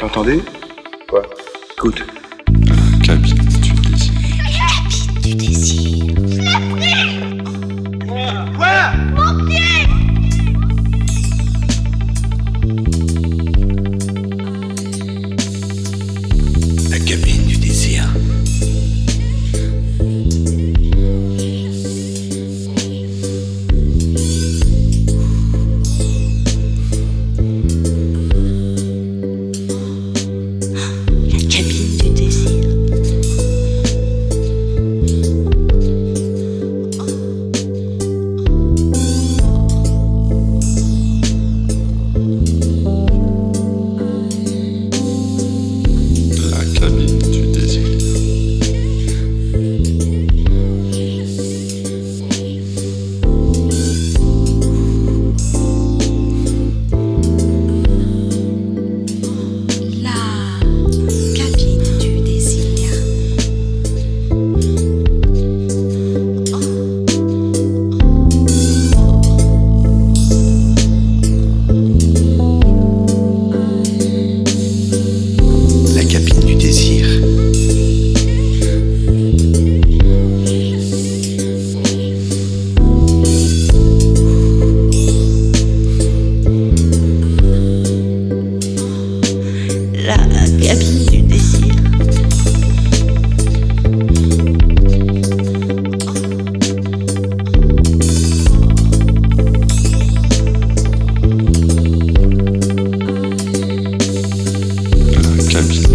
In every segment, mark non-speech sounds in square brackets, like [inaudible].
T'entendais Quoi Écoute. Cabine du désir. du désir. Club.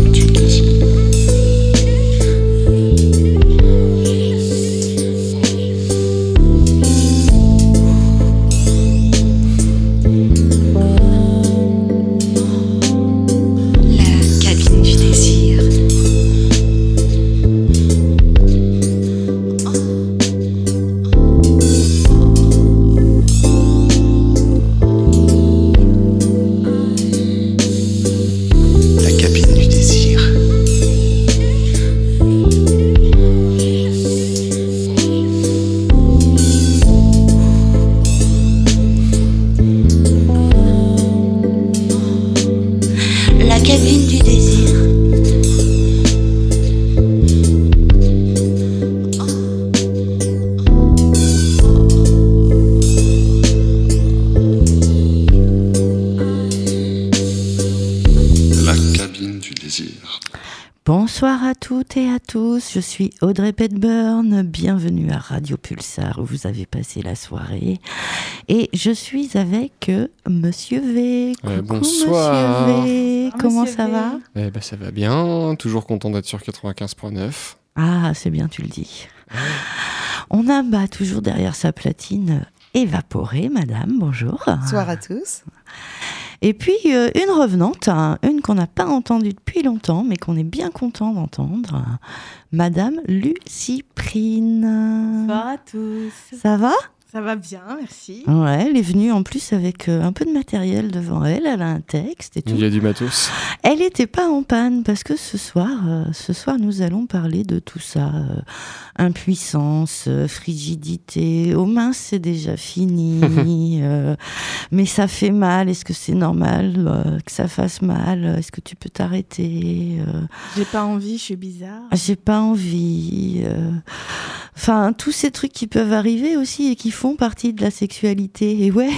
Audrey Petburn, bienvenue à Radio Pulsar où vous avez passé la soirée. Et je suis avec euh, Monsieur V. Euh, Coucou, bonsoir. Monsieur V. Comment Monsieur ça V. va? Eh ben, ça va bien, toujours content d'être sur 95.9. Ah, c'est bien, tu le dis. On a bah, toujours derrière sa platine évaporée, madame, bonjour. Bonsoir à tous. Et puis euh, une revenante, hein, une qu'on n'a pas entendue depuis longtemps, mais qu'on est bien content d'entendre, hein, Madame Luciprine. Bonsoir à tous. Ça va? Ça va bien, merci. Ouais, elle est venue en plus avec euh, un peu de matériel devant elle, elle a un texte et tout. Il y a du matos. Elle n'était pas en panne parce que ce soir, euh, ce soir nous allons parler de tout ça. euh, impuissance, frigidité, aux mains c'est déjà fini, [laughs] euh, mais ça fait mal, est-ce que c'est normal euh, que ça fasse mal? Est-ce que tu peux t'arrêter Euh, J'ai pas envie, je suis bizarre. J'ai pas envie. euh, Enfin, tous ces trucs qui peuvent arriver aussi et qui font partie de la sexualité. Et ouais,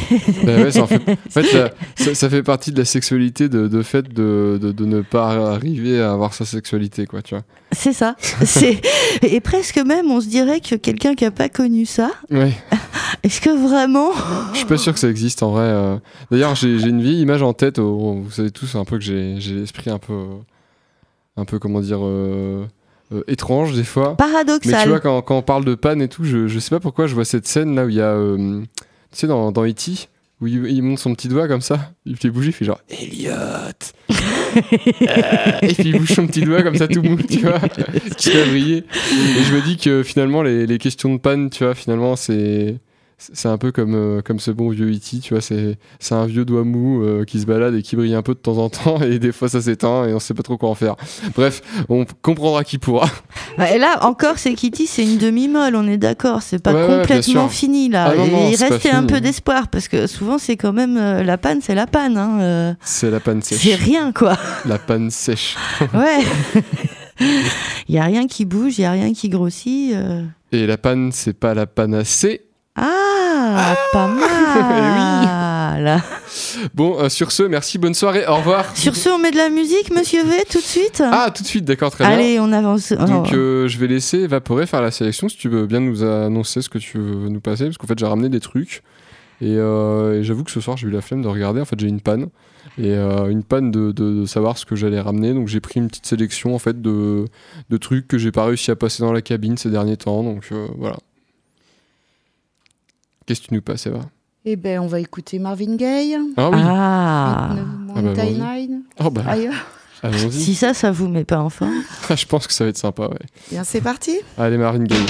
Ben ouais, ça, en fait, en fait, la- [laughs] ça, ça fait partie de la sexualité de, de fait de, de, de ne pas arriver à avoir sa sexualité, quoi, tu vois. c'est ça. C'est [laughs] et presque même, on se dirait que quelqu'un qui a pas connu ça, Ouais, [laughs] est-ce que vraiment je suis pas sûr que ça existe en vrai. euh. D'ailleurs, j'ai une vieille image en tête, oh, vous savez tous un peu que j'ai l'esprit un peu, un peu, comment dire, euh, euh, étrange des fois. Mais tu paradoxal vois, quand, quand on parle de panne et tout, je, je sais pas pourquoi je vois cette scène là où il y a. euh, tu sais, dans, dans E.T., où il, il monte son petit doigt comme ça, il fait bouger, il fait genre Elliot [laughs] Euh, Et puis il bouge son petit doigt comme ça tout mou, tu vois, qui fait briller. Et je me dis que finalement, les, les questions de panne, tu vois, finalement, c'est. C'est un peu comme, euh, comme ce bon vieux E.T., tu vois, c'est c'est un vieux doigt mou euh, qui se balade et qui brille un peu de temps en temps, et des fois ça s'éteint et on sait pas trop quoi en faire. Bref, on comprendra qui pourra. Ouais, Et là, encore, c'est Kitty, c'est une demi-molle, on est d'accord. C'est pas Ouais, complètement fini, là. Ah non, Et non, il c'est restait un peu d'espoir, parce que souvent, c'est quand même euh, la panne, c'est la panne. Hein, C'est la panne c'est sèche. rien, quoi. La panne sèche. [laughs] Ouais. [laughs] Il y a rien qui bouge, il y a rien qui grossit. Et la panne, c'est pas la panacée. Ah, pas [laughs] mal. Bon, euh, sur ce, merci, bonne soirée, au revoir. Sur ce, on met de la musique, monsieur V, tout de suite? Ah, tout de suite, d'accord, très bien. Allez, on avance. Donc Oh. euh, je vais laisser Évaporer faire la sélection si tu veux bien nous annoncer ce que tu veux nous passer parce qu'en fait j'ai ramené des trucs et, euh, et j'avoue que ce soir j'ai eu la flemme de regarder en fait j'ai une panne et euh, une panne de, de- de savoir ce que j'allais ramener donc j'ai pris une petite sélection en fait de, de trucs que j'ai pas réussi à passer dans la cabine ces derniers temps donc euh, voilà. Qu'est-ce que tu nous passes Eva? Eh ben, on va écouter Marvin Gaye. Ah oui Ah. Ah bah, vas-y. 99. Oh bah Ailleurs. allons-y. Si ça, ça vous met pas en forme. [laughs] je pense que ça va être sympa ouais. Bien, c'est parti. Allez Marine Gaye.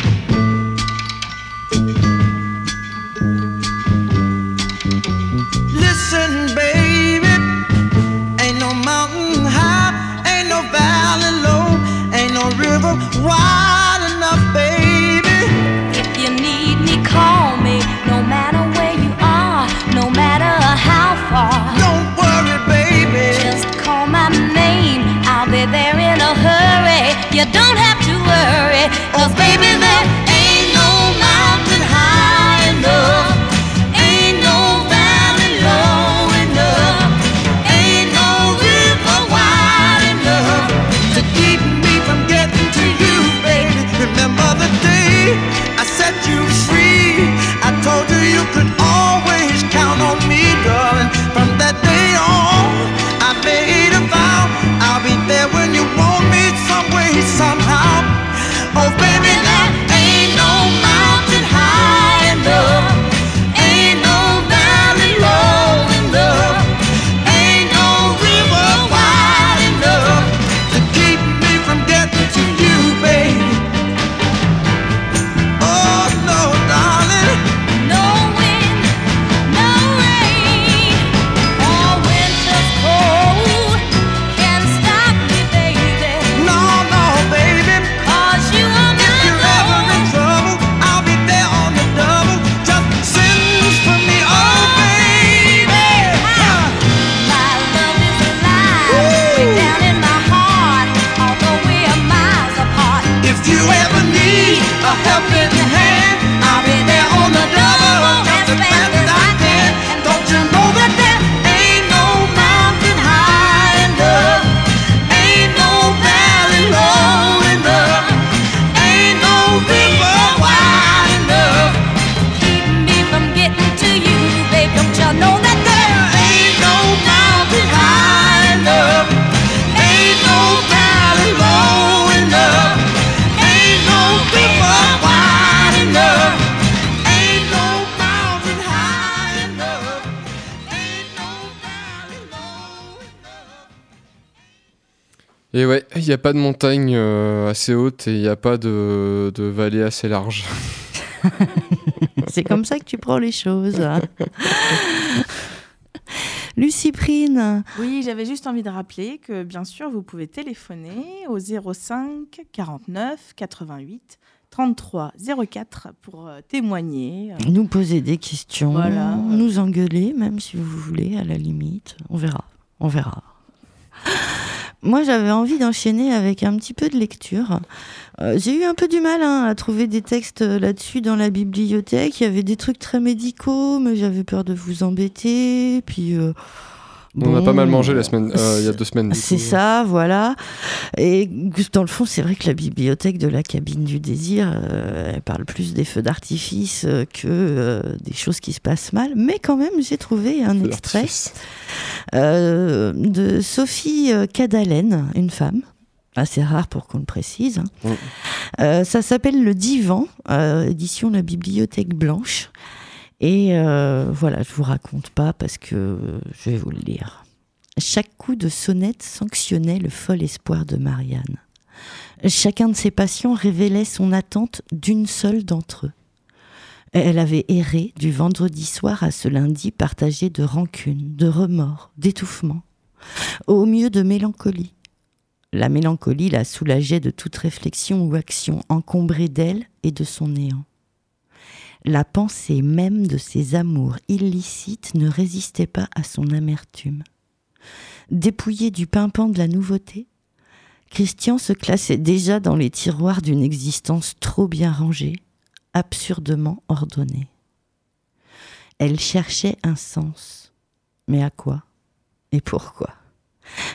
N'y a pas de montagne euh, assez haute et il n'y a pas de, de vallée assez large. [laughs] C'est comme ça que tu prends les choses. [laughs] Lucie Prine, Oui, j'avais juste envie de rappeler que, bien sûr, vous pouvez téléphoner au 05 49 88 33 04 pour euh, témoigner. Euh, nous poser des questions, Voilà. nous engueuler, même si vous voulez, à la limite. On verra. On verra. Moi, j'avais envie d'enchaîner avec un petit peu de lecture. Euh, J'ai eu un peu du mal hein, à trouver des textes euh, là-dessus dans la bibliothèque. Il y avait des trucs très médicaux, mais j'avais peur de vous embêter. Puis, euh, On a pas mal mangé la semaine, euh, il y a deux semaines. C'est ça, voilà. Et dans le fond, c'est vrai que la bibliothèque de la cabine du désir, euh, elle parle plus des feux d'artifice euh, que des choses qui se passent mal. Mais quand même, j'ai trouvé un extrait de Sophie Cadalen, une femme. Assez rare pour qu'on le précise. hein. Euh, ça s'appelle Le Divan, euh, édition La Bibliothèque Blanche. Et euh, voilà, je vous raconte pas parce que je vais vous le lire. Chaque coup de sonnette sanctionnait le fol espoir de Marianne. Chacun de ses patients révélait son attente d'une seule d'entre eux. Elle avait erré du vendredi soir à ce lundi partagé de rancune, de remords, d'étouffement, au mieux de mélancolie. La mélancolie la soulageait de toute réflexion ou action encombrée d'elle et de son néant. La pensée même de ses amours illicites ne résistait pas à son amertume. Dépouillé du pimpant de la nouveauté, Christian se classait déjà dans les tiroirs d'une existence trop bien rangée, absurdement ordonnée. Elle cherchait un sens. Mais à quoi? Et pourquoi?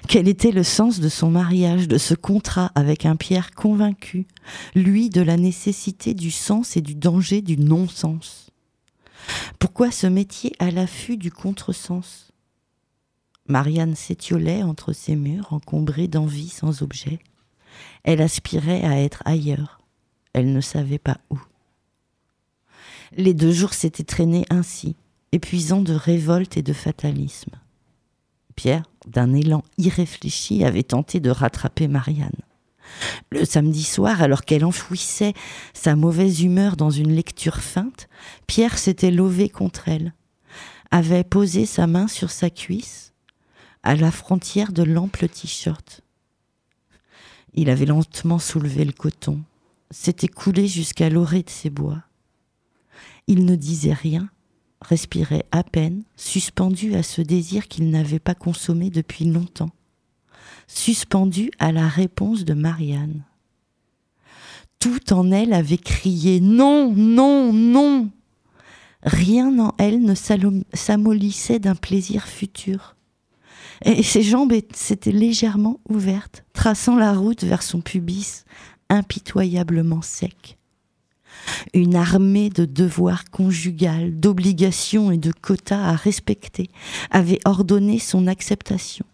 Quel était le sens de son mariage, de ce contrat avec un Pierre convaincu, lui de la nécessité du sens et du danger du non-sens? Pourquoi ce métier à l'affût du contresens? Marianne s'étiolait entre ses murs, encombrée d'envie sans objet. Elle aspirait à être ailleurs. Elle ne savait pas où. Les deux jours s'étaient traînés ainsi, épuisants de révolte et de fatalisme. Pierre, d'un élan irréfléchi, avait tenté de rattraper Marianne. Le samedi soir, alors qu'elle enfouissait sa mauvaise humeur dans une lecture feinte, Pierre s'était levé contre elle, avait posé sa main sur sa cuisse, à la frontière de l'ample t-shirt. Il avait lentement soulevé le coton, s'était coulé jusqu'à l'orée de ses bois. Il ne disait rien, respirait à peine, suspendu à ce désir qu'il n'avait pas consommé depuis longtemps, suspendu à la réponse de Marianne. Tout en elle avait crié non, non, non. Rien en elle ne s'amollissait d'un plaisir futur. Et ses jambes s'étaient légèrement ouvertes, traçant la route vers son pubis impitoyablement sec. Une armée de devoirs conjugales, d'obligations et de quotas à respecter avait ordonné son acceptation.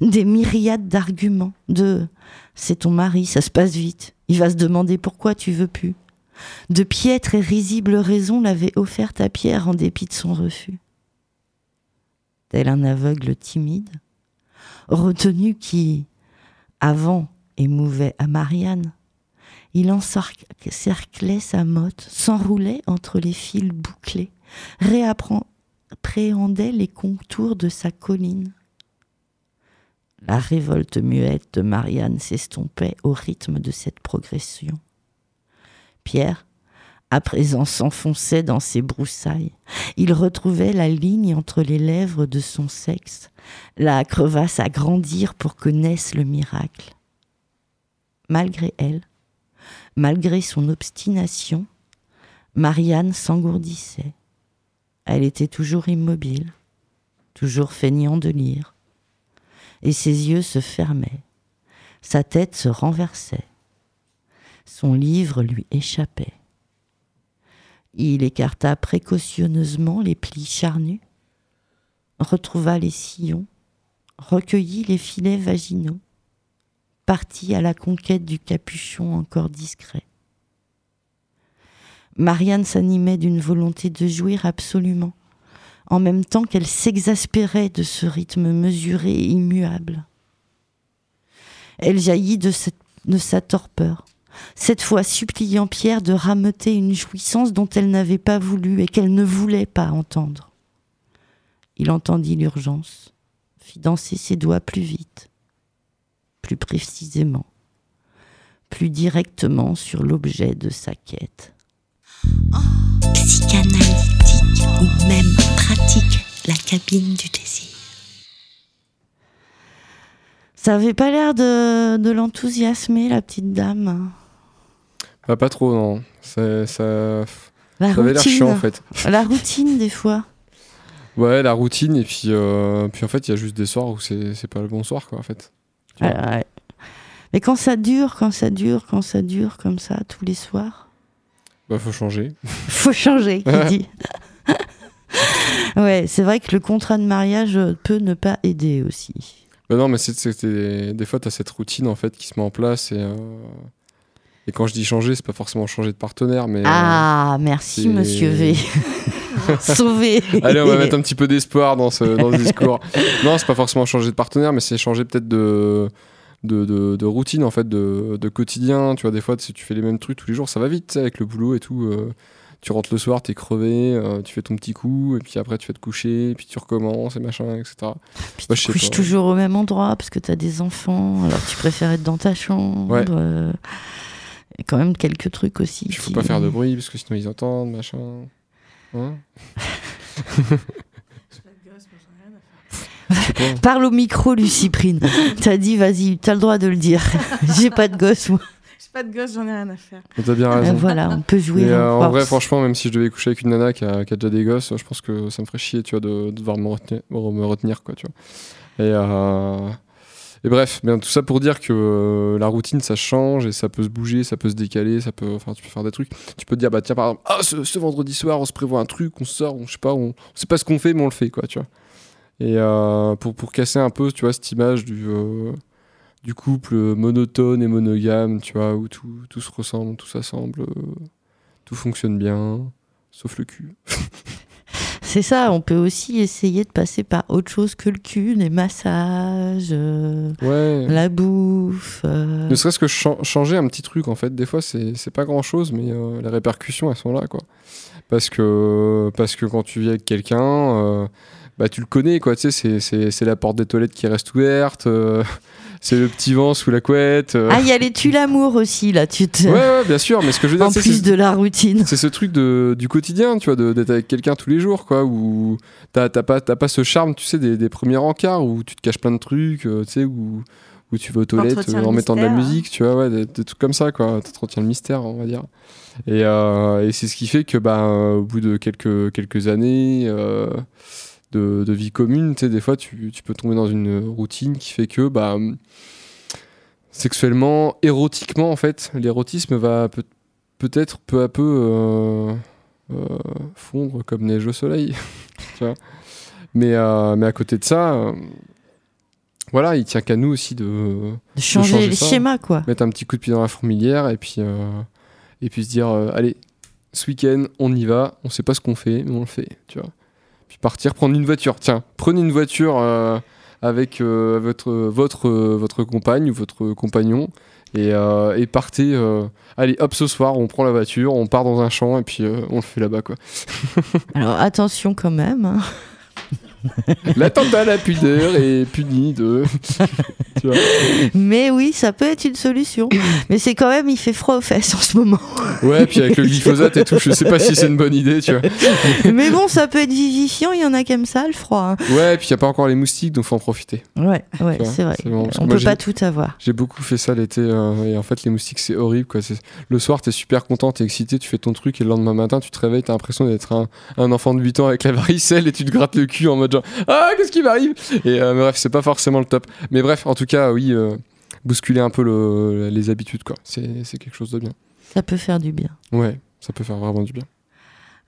Des myriades d'arguments, de c'est ton mari, ça se passe vite, il va se demander pourquoi tu veux plus. De piètres et risibles raisons l'avaient offerte à Pierre en dépit de son refus tel un aveugle timide, retenu qui, avant, émouvait à Marianne. Il encerclait sa motte, s'enroulait entre les fils bouclés, réappréhendait les contours de sa colline. La révolte muette de Marianne s'estompait au rythme de cette progression. Pierre, à présent s'enfonçait dans ses broussailles. Il retrouvait la ligne entre les lèvres de son sexe, la crevasse à grandir pour que naisse le miracle. Malgré elle, malgré son obstination, Marianne s'engourdissait. Elle était toujours immobile, toujours feignant de lire, et ses yeux se fermaient, sa tête se renversait, son livre lui échappait. Il écarta précautionneusement les plis charnus, retrouva les sillons, recueillit les filets vaginaux, partit à la conquête du capuchon encore discret. Marianne s'animait d'une volonté de jouir absolument, en même temps qu'elle s'exaspérait de ce rythme mesuré et immuable. Elle jaillit de, de sa torpeur, cette fois suppliant Pierre de rameuter une jouissance dont elle n'avait pas voulu et qu'elle ne voulait pas entendre. Il entendit l'urgence, fit danser ses doigts plus vite, plus précisément, plus directement sur l'objet de sa quête. psychanalytique ou même pratique, la cabine du désir. Ça avait pas l'air de, de l'enthousiasmer, la petite dame. Bah, pas trop, non. Ça, ça, La ça avait l'air routine. chiant en fait. La routine, des fois. Ouais, la routine, et puis, euh, puis en fait, il y a juste des soirs où c'est c'est pas le bon soir, quoi, en fait. Tu. Ouais. Mais quand ça dure, quand ça dure, quand ça dure comme ça, tous les soirs, Bah, faut changer. [laughs] faut changer, qui dit. [laughs] ouais, c'est vrai que le contrat de mariage peut ne pas aider aussi. Bah, non, mais c'est des, des fois, t'as cette routine, en fait, qui se met en place, et. euh, Et quand je dis changer, c'est pas forcément changer de partenaire, mais. euh, Ah, merci, monsieur V. [laughs] Sauvé. Allez, on va mettre un petit peu d'espoir dans ce, dans ce discours. [laughs] Non, c'est pas forcément changer de partenaire, mais c'est changer peut-être de, de, de, de routine, en fait, de, de quotidien. Tu vois, des fois, si tu fais les mêmes trucs tous les jours, ça va vite, avec le boulot et tout. euh, tu rentres le soir, t'es crevé, euh, tu fais ton petit coup, et puis après tu vas te coucher, et puis tu recommences, et machin, etc. Puis tu couches toujours au même endroit parce que t'as des enfants, alors tu préfères être dans ta chambre. Ouais. euh, y a quand même quelques trucs aussi. Puis faut qui- pas faire de bruit, parce que sinon ils entendent, machin. Hein [laughs] Je sais pas. Parle au micro, Luciprine. T'as dit, vas-y, t'as le droit de le dire. [laughs] J'ai pas de gosse, moi. J'ai pas de gosse, j'en ai rien à faire. T'as bien Euh, raison. voilà, on peut jouer. Mais, euh, en vrai, franchement, même si je devais coucher avec une nana qui a, qui a déjà des gosses, je pense que ça me ferait chier, tu vois, de, de devoir me retenir, me retenir, quoi, tu vois. Et, euh, et bref, tout ça pour dire que euh, la routine, ça change et ça peut se bouger, ça peut se décaler, ça peut, enfin, tu peux faire des trucs. Tu peux te dire, bah tiens, par exemple, ah, ce, vendredi soir, on se prévoit un truc, on sort, on, je sais pas, on, sait pas ce qu'on fait, mais on le fait, quoi, tu vois. Et euh, pour, pour casser un peu, tu vois, cette image du, euh, du couple monotone et monogame, tu vois, où tout, tout se ressemble, tout s'assemble, tout fonctionne bien, sauf le cul. [laughs] C'est ça, on peut aussi essayer de passer par autre chose que le cul, les massages, euh, Ouais. la bouffe. euh, Ne serait-ce que chan- changer un petit truc, en fait. Des fois, c'est pas grand-chose, mais euh, les répercussions, elles sont là, quoi. Parce que, parce que quand tu vis avec quelqu'un, bah, tu le connais, quoi. Tu sais, c'est- la porte des toilettes qui reste ouverte, c'est le petit vent sous la couette. euh. Ah, il y a les tu l'amour aussi, là. Tu te... Ouais, ouais, bien sûr, mais ce que je veux dire, en plus de la routine. c'est ce truc de, du quotidien, tu vois, d'être avec quelqu'un tous les jours, quoi, où t'as pas, pas ce charme, tu sais, des, des premiers encarts, où tu te caches plein de trucs, euh, tu sais, où, où tu vas aux toilettes euh, en mettant de la hein. musique, tu vois, ouais, des, des trucs comme ça, quoi, t'entretiens le mystère, on va dire. Et, euh, et c'est ce qui fait que, bah, au bout de quelques, quelques années de, de vie commune, tu sais, des fois, tu, tu peux tomber dans une routine qui fait que, bah, sexuellement, érotiquement, en fait, l'érotisme va peut- peut-être peu à peu euh, euh, fondre comme neige au soleil. [laughs] tu vois mais, euh, mais à côté de ça, euh, voilà, il tient qu'à nous aussi de, De changer, changer les ça. schémas, quoi. mettre un petit coup de pied dans la fourmilière et puis, et puis se dire allez, ce week-end, on y va, on sait pas ce qu'on fait, mais on le fait, tu vois. Partir, prendre une voiture. Tiens, prenez une voiture euh, avec euh, votre, votre, euh, votre compagne ou votre compagnon et, euh, et partez. allez, hop, ce soir, on prend la voiture, on part dans un champ et puis on le fait là-bas, quoi. [laughs] Alors attention quand même. hein. L'attentat [laughs] à la pudeur est puni de. [laughs] tu vois. Mais oui, ça peut être une solution. Mais c'est quand même, il fait froid aux fesses en ce moment. Ouais, puis avec le glyphosate et tout, je sais pas si c'est une bonne idée, tu vois. [laughs] Mais bon, ça peut être vivifiant, il y en a qui aiment ça, le froid. hein. Ouais, puis il y a pas encore les moustiques, donc faut en profiter. Ouais, ouais, c'est vrai. bon, On moi, peut pas tout avoir. J'ai beaucoup fait ça l'été euh, et en fait les moustiques c'est horrible quoi. C'est- Le soir t'es super content, t'es excité, tu fais ton truc et le lendemain matin tu te réveilles, t'as l'impression d'être un, un enfant de 8 ans avec la varicelle et tu te grattes le cul en mode genre ah qu'est-ce qui m'arrive? Et euh, bref c'est pas forcément le top. Mais bref en tout cas oui euh, bousculer un peu le- les habitudes quoi. C'est quelque chose de bien. Ça peut faire du bien. Ouais ça peut faire vraiment du bien.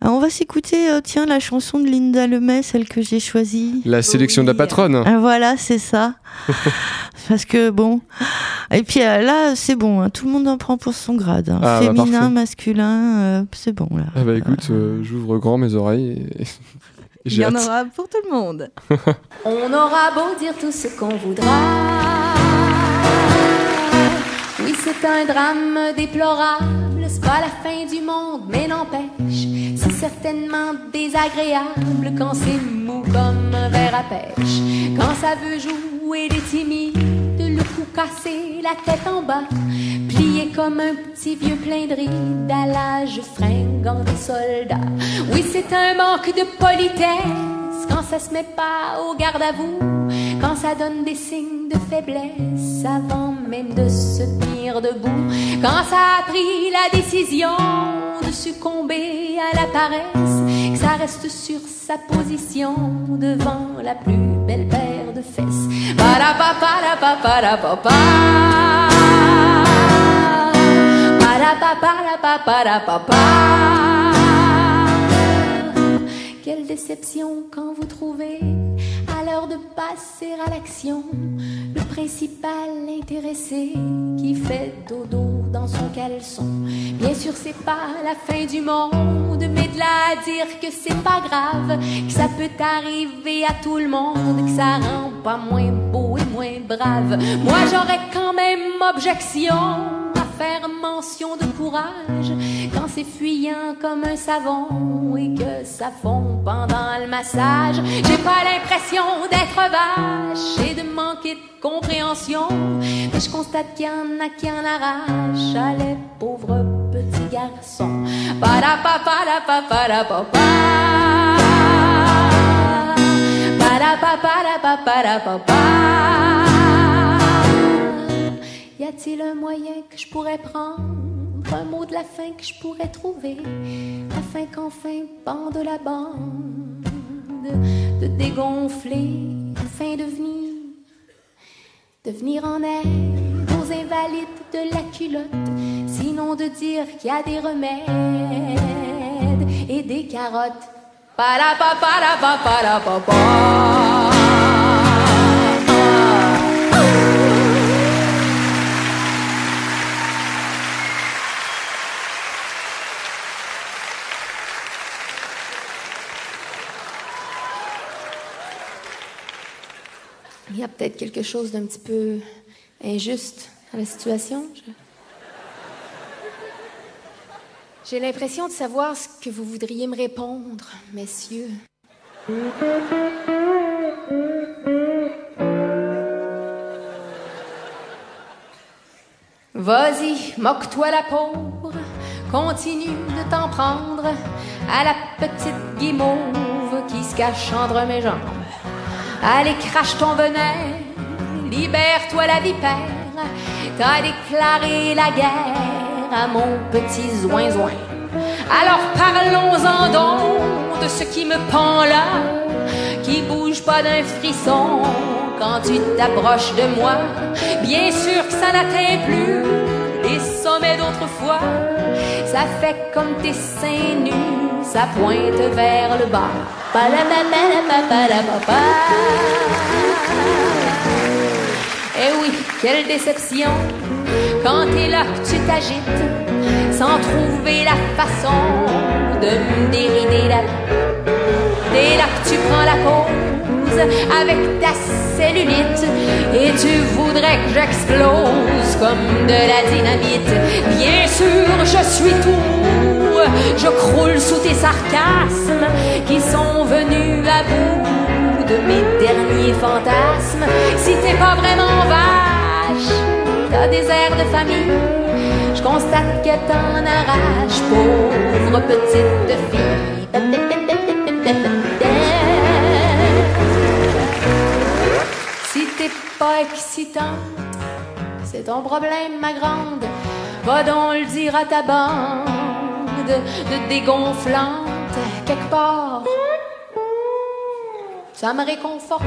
Alors, on va s'écouter, euh, tiens, la chanson de Linda Lemay, celle que j'ai choisie. La sélection de la patronne. Ah, voilà, c'est ça. [laughs] Parce que bon. Et puis euh, là, c'est bon, hein, tout le monde en prend pour son grade. hein. Ah, bah, Féminin, masculin, euh, c'est bon là. Ah bah écoute euh, j'ouvre grand mes oreilles et Il y en aura pour tout le monde. [laughs] On aura beau dire tout ce qu'on voudra. Oui, c'est un drame déplorable, c'est pas la fin du monde, mais n'empêche, c'est certainement désagréable quand c'est mou comme un verre à pêche. Quand ça veut jouer des timides, cassé, la tête en bas, plié comme un petit vieux plein de rides à l'âge fringant des soldats. Oui, c'est un manque de politesse. Quand ça se met pas au garde à vous, quand ça donne des signes de faiblesse. Avant même de se tenir debout, quand ça a pris la décision de succomber à la paresse, que ça reste sur sa position devant la plus belle paire de fesses. Ba-da-ba-ba-da-ba-ba-da-ba-ba. Ba-da-ba-ba-da-ba-ba-da-ba-ba. Quelle déception quand vous trouvez, de passer à l'action, le principal intéressé qui fait dodo dans son caleçon. Bien sûr, c'est pas la fin du monde, mais de là à dire que c'est pas grave, que ça peut arriver à tout le monde, que ça rend pas moins beau et moins brave. Moi, j'aurais quand même objection faire mention de courage quand c'est fuyant comme un savon et que ça fond pendant le massage. J'ai pas l'impression d'être vache et de manquer de compréhension, mais je constate qu'il y en a qui en arrachent à les pauvres petits garçons. Parapa, Y a-t-il un moyen que je pourrais prendre, un mot de la fin que je pourrais trouver, afin qu'enfin bande la bande de dégonfler, afin de venir, de venir en aide aux invalides de la culotte, sinon de dire qu'il y a des remèdes et des carottes. Il y a peut-être quelque chose d'un petit peu injuste à la situation. J'ai l'impression de savoir ce que vous voudriez me répondre, messieurs. Vas-y, moque-toi la pauvre, continue de t'en prendre à la petite guimauve qui se cache entre mes jambes. Allez, crache ton venin, libère-toi la vipère. T'as déclaré la guerre à mon petit zoin-zoin. Alors parlons-en donc de ce qui me pend là, qui bouge pas d'un frisson quand tu t'approches de moi. Bien sûr que ça n'atteint plus les sommets d'autrefois. Ça fait comme tes seins nus, ça pointe vers le bas. Eh oui, quelle déception. Quand t'es là que tu t'agites sans trouver la façon de me dérider la Dès là que tu prends la avec ta cellulite et tu voudrais que j'explose comme de la dynamite. Bien sûr, je suis tout, je croule sous tes sarcasmes qui sont venus à bout de mes derniers fantasmes. Si t'es pas vraiment vache, t'as des airs de famille. Je constate que t'en arraches, pauvre petite fille. T'es pas excitante, c'est ton problème, ma grande. Va donc le dire à ta bande de dégonflante quelque part. Ça me réconforte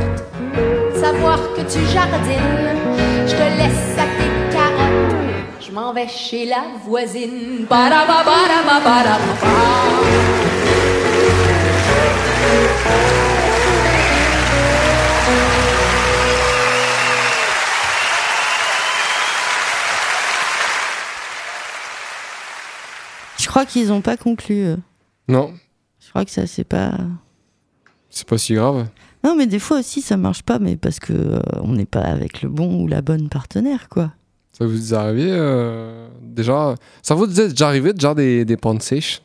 savoir que tu jardines. Je te laisse à tes carottes. Je m'en vais chez la voisine. Crois qu'ils n'ont pas conclu. euh. Non, Je crois que ça, c'est pas. c'est pas si grave. Non, mais des fois aussi, ça marche pas, mais parce que euh, on n'est pas avec le bon ou la bonne partenaire, quoi. Ça vous est arrivé euh, déjà Ça vous est déjà arrivé déjà des, des pannes sèches?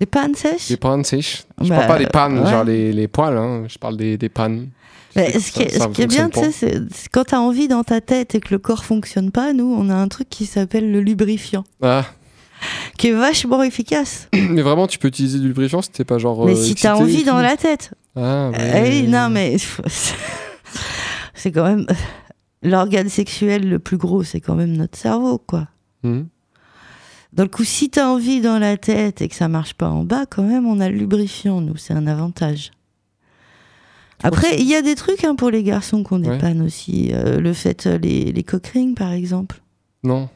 Les pannes sèches? Des pannes sèches Je Bah, parle pas des pannes, ouais. genre les, les poils, hein. je parle des, des pannes. Mais ce qui est, Ça- ça ce qui est bien, fonctionne tu sais, c'est c'est quand t'as envie dans ta tête et que le corps fonctionne pas, nous, on a un truc qui s'appelle le lubrifiant, Ah, qui est vachement efficace. [clears throat] mais vraiment, tu peux utiliser du lubrifiant si t'es pas genre. mais euh, si t'as envie dans la tête. Ah, Eh ouais. oui, non, mais [laughs] c'est quand même l'organe sexuel le plus gros, c'est quand même notre cerveau, quoi. Mhm. Donc, coup, si t'as envie dans la tête et que ça marche pas en bas, quand même, on a le lubrifiant, nous, c'est un avantage. Après, il y a des trucs hein, pour les garçons qu'on Ouais. dépanne aussi. Euh, le fait, euh, les, les par exemple. Non.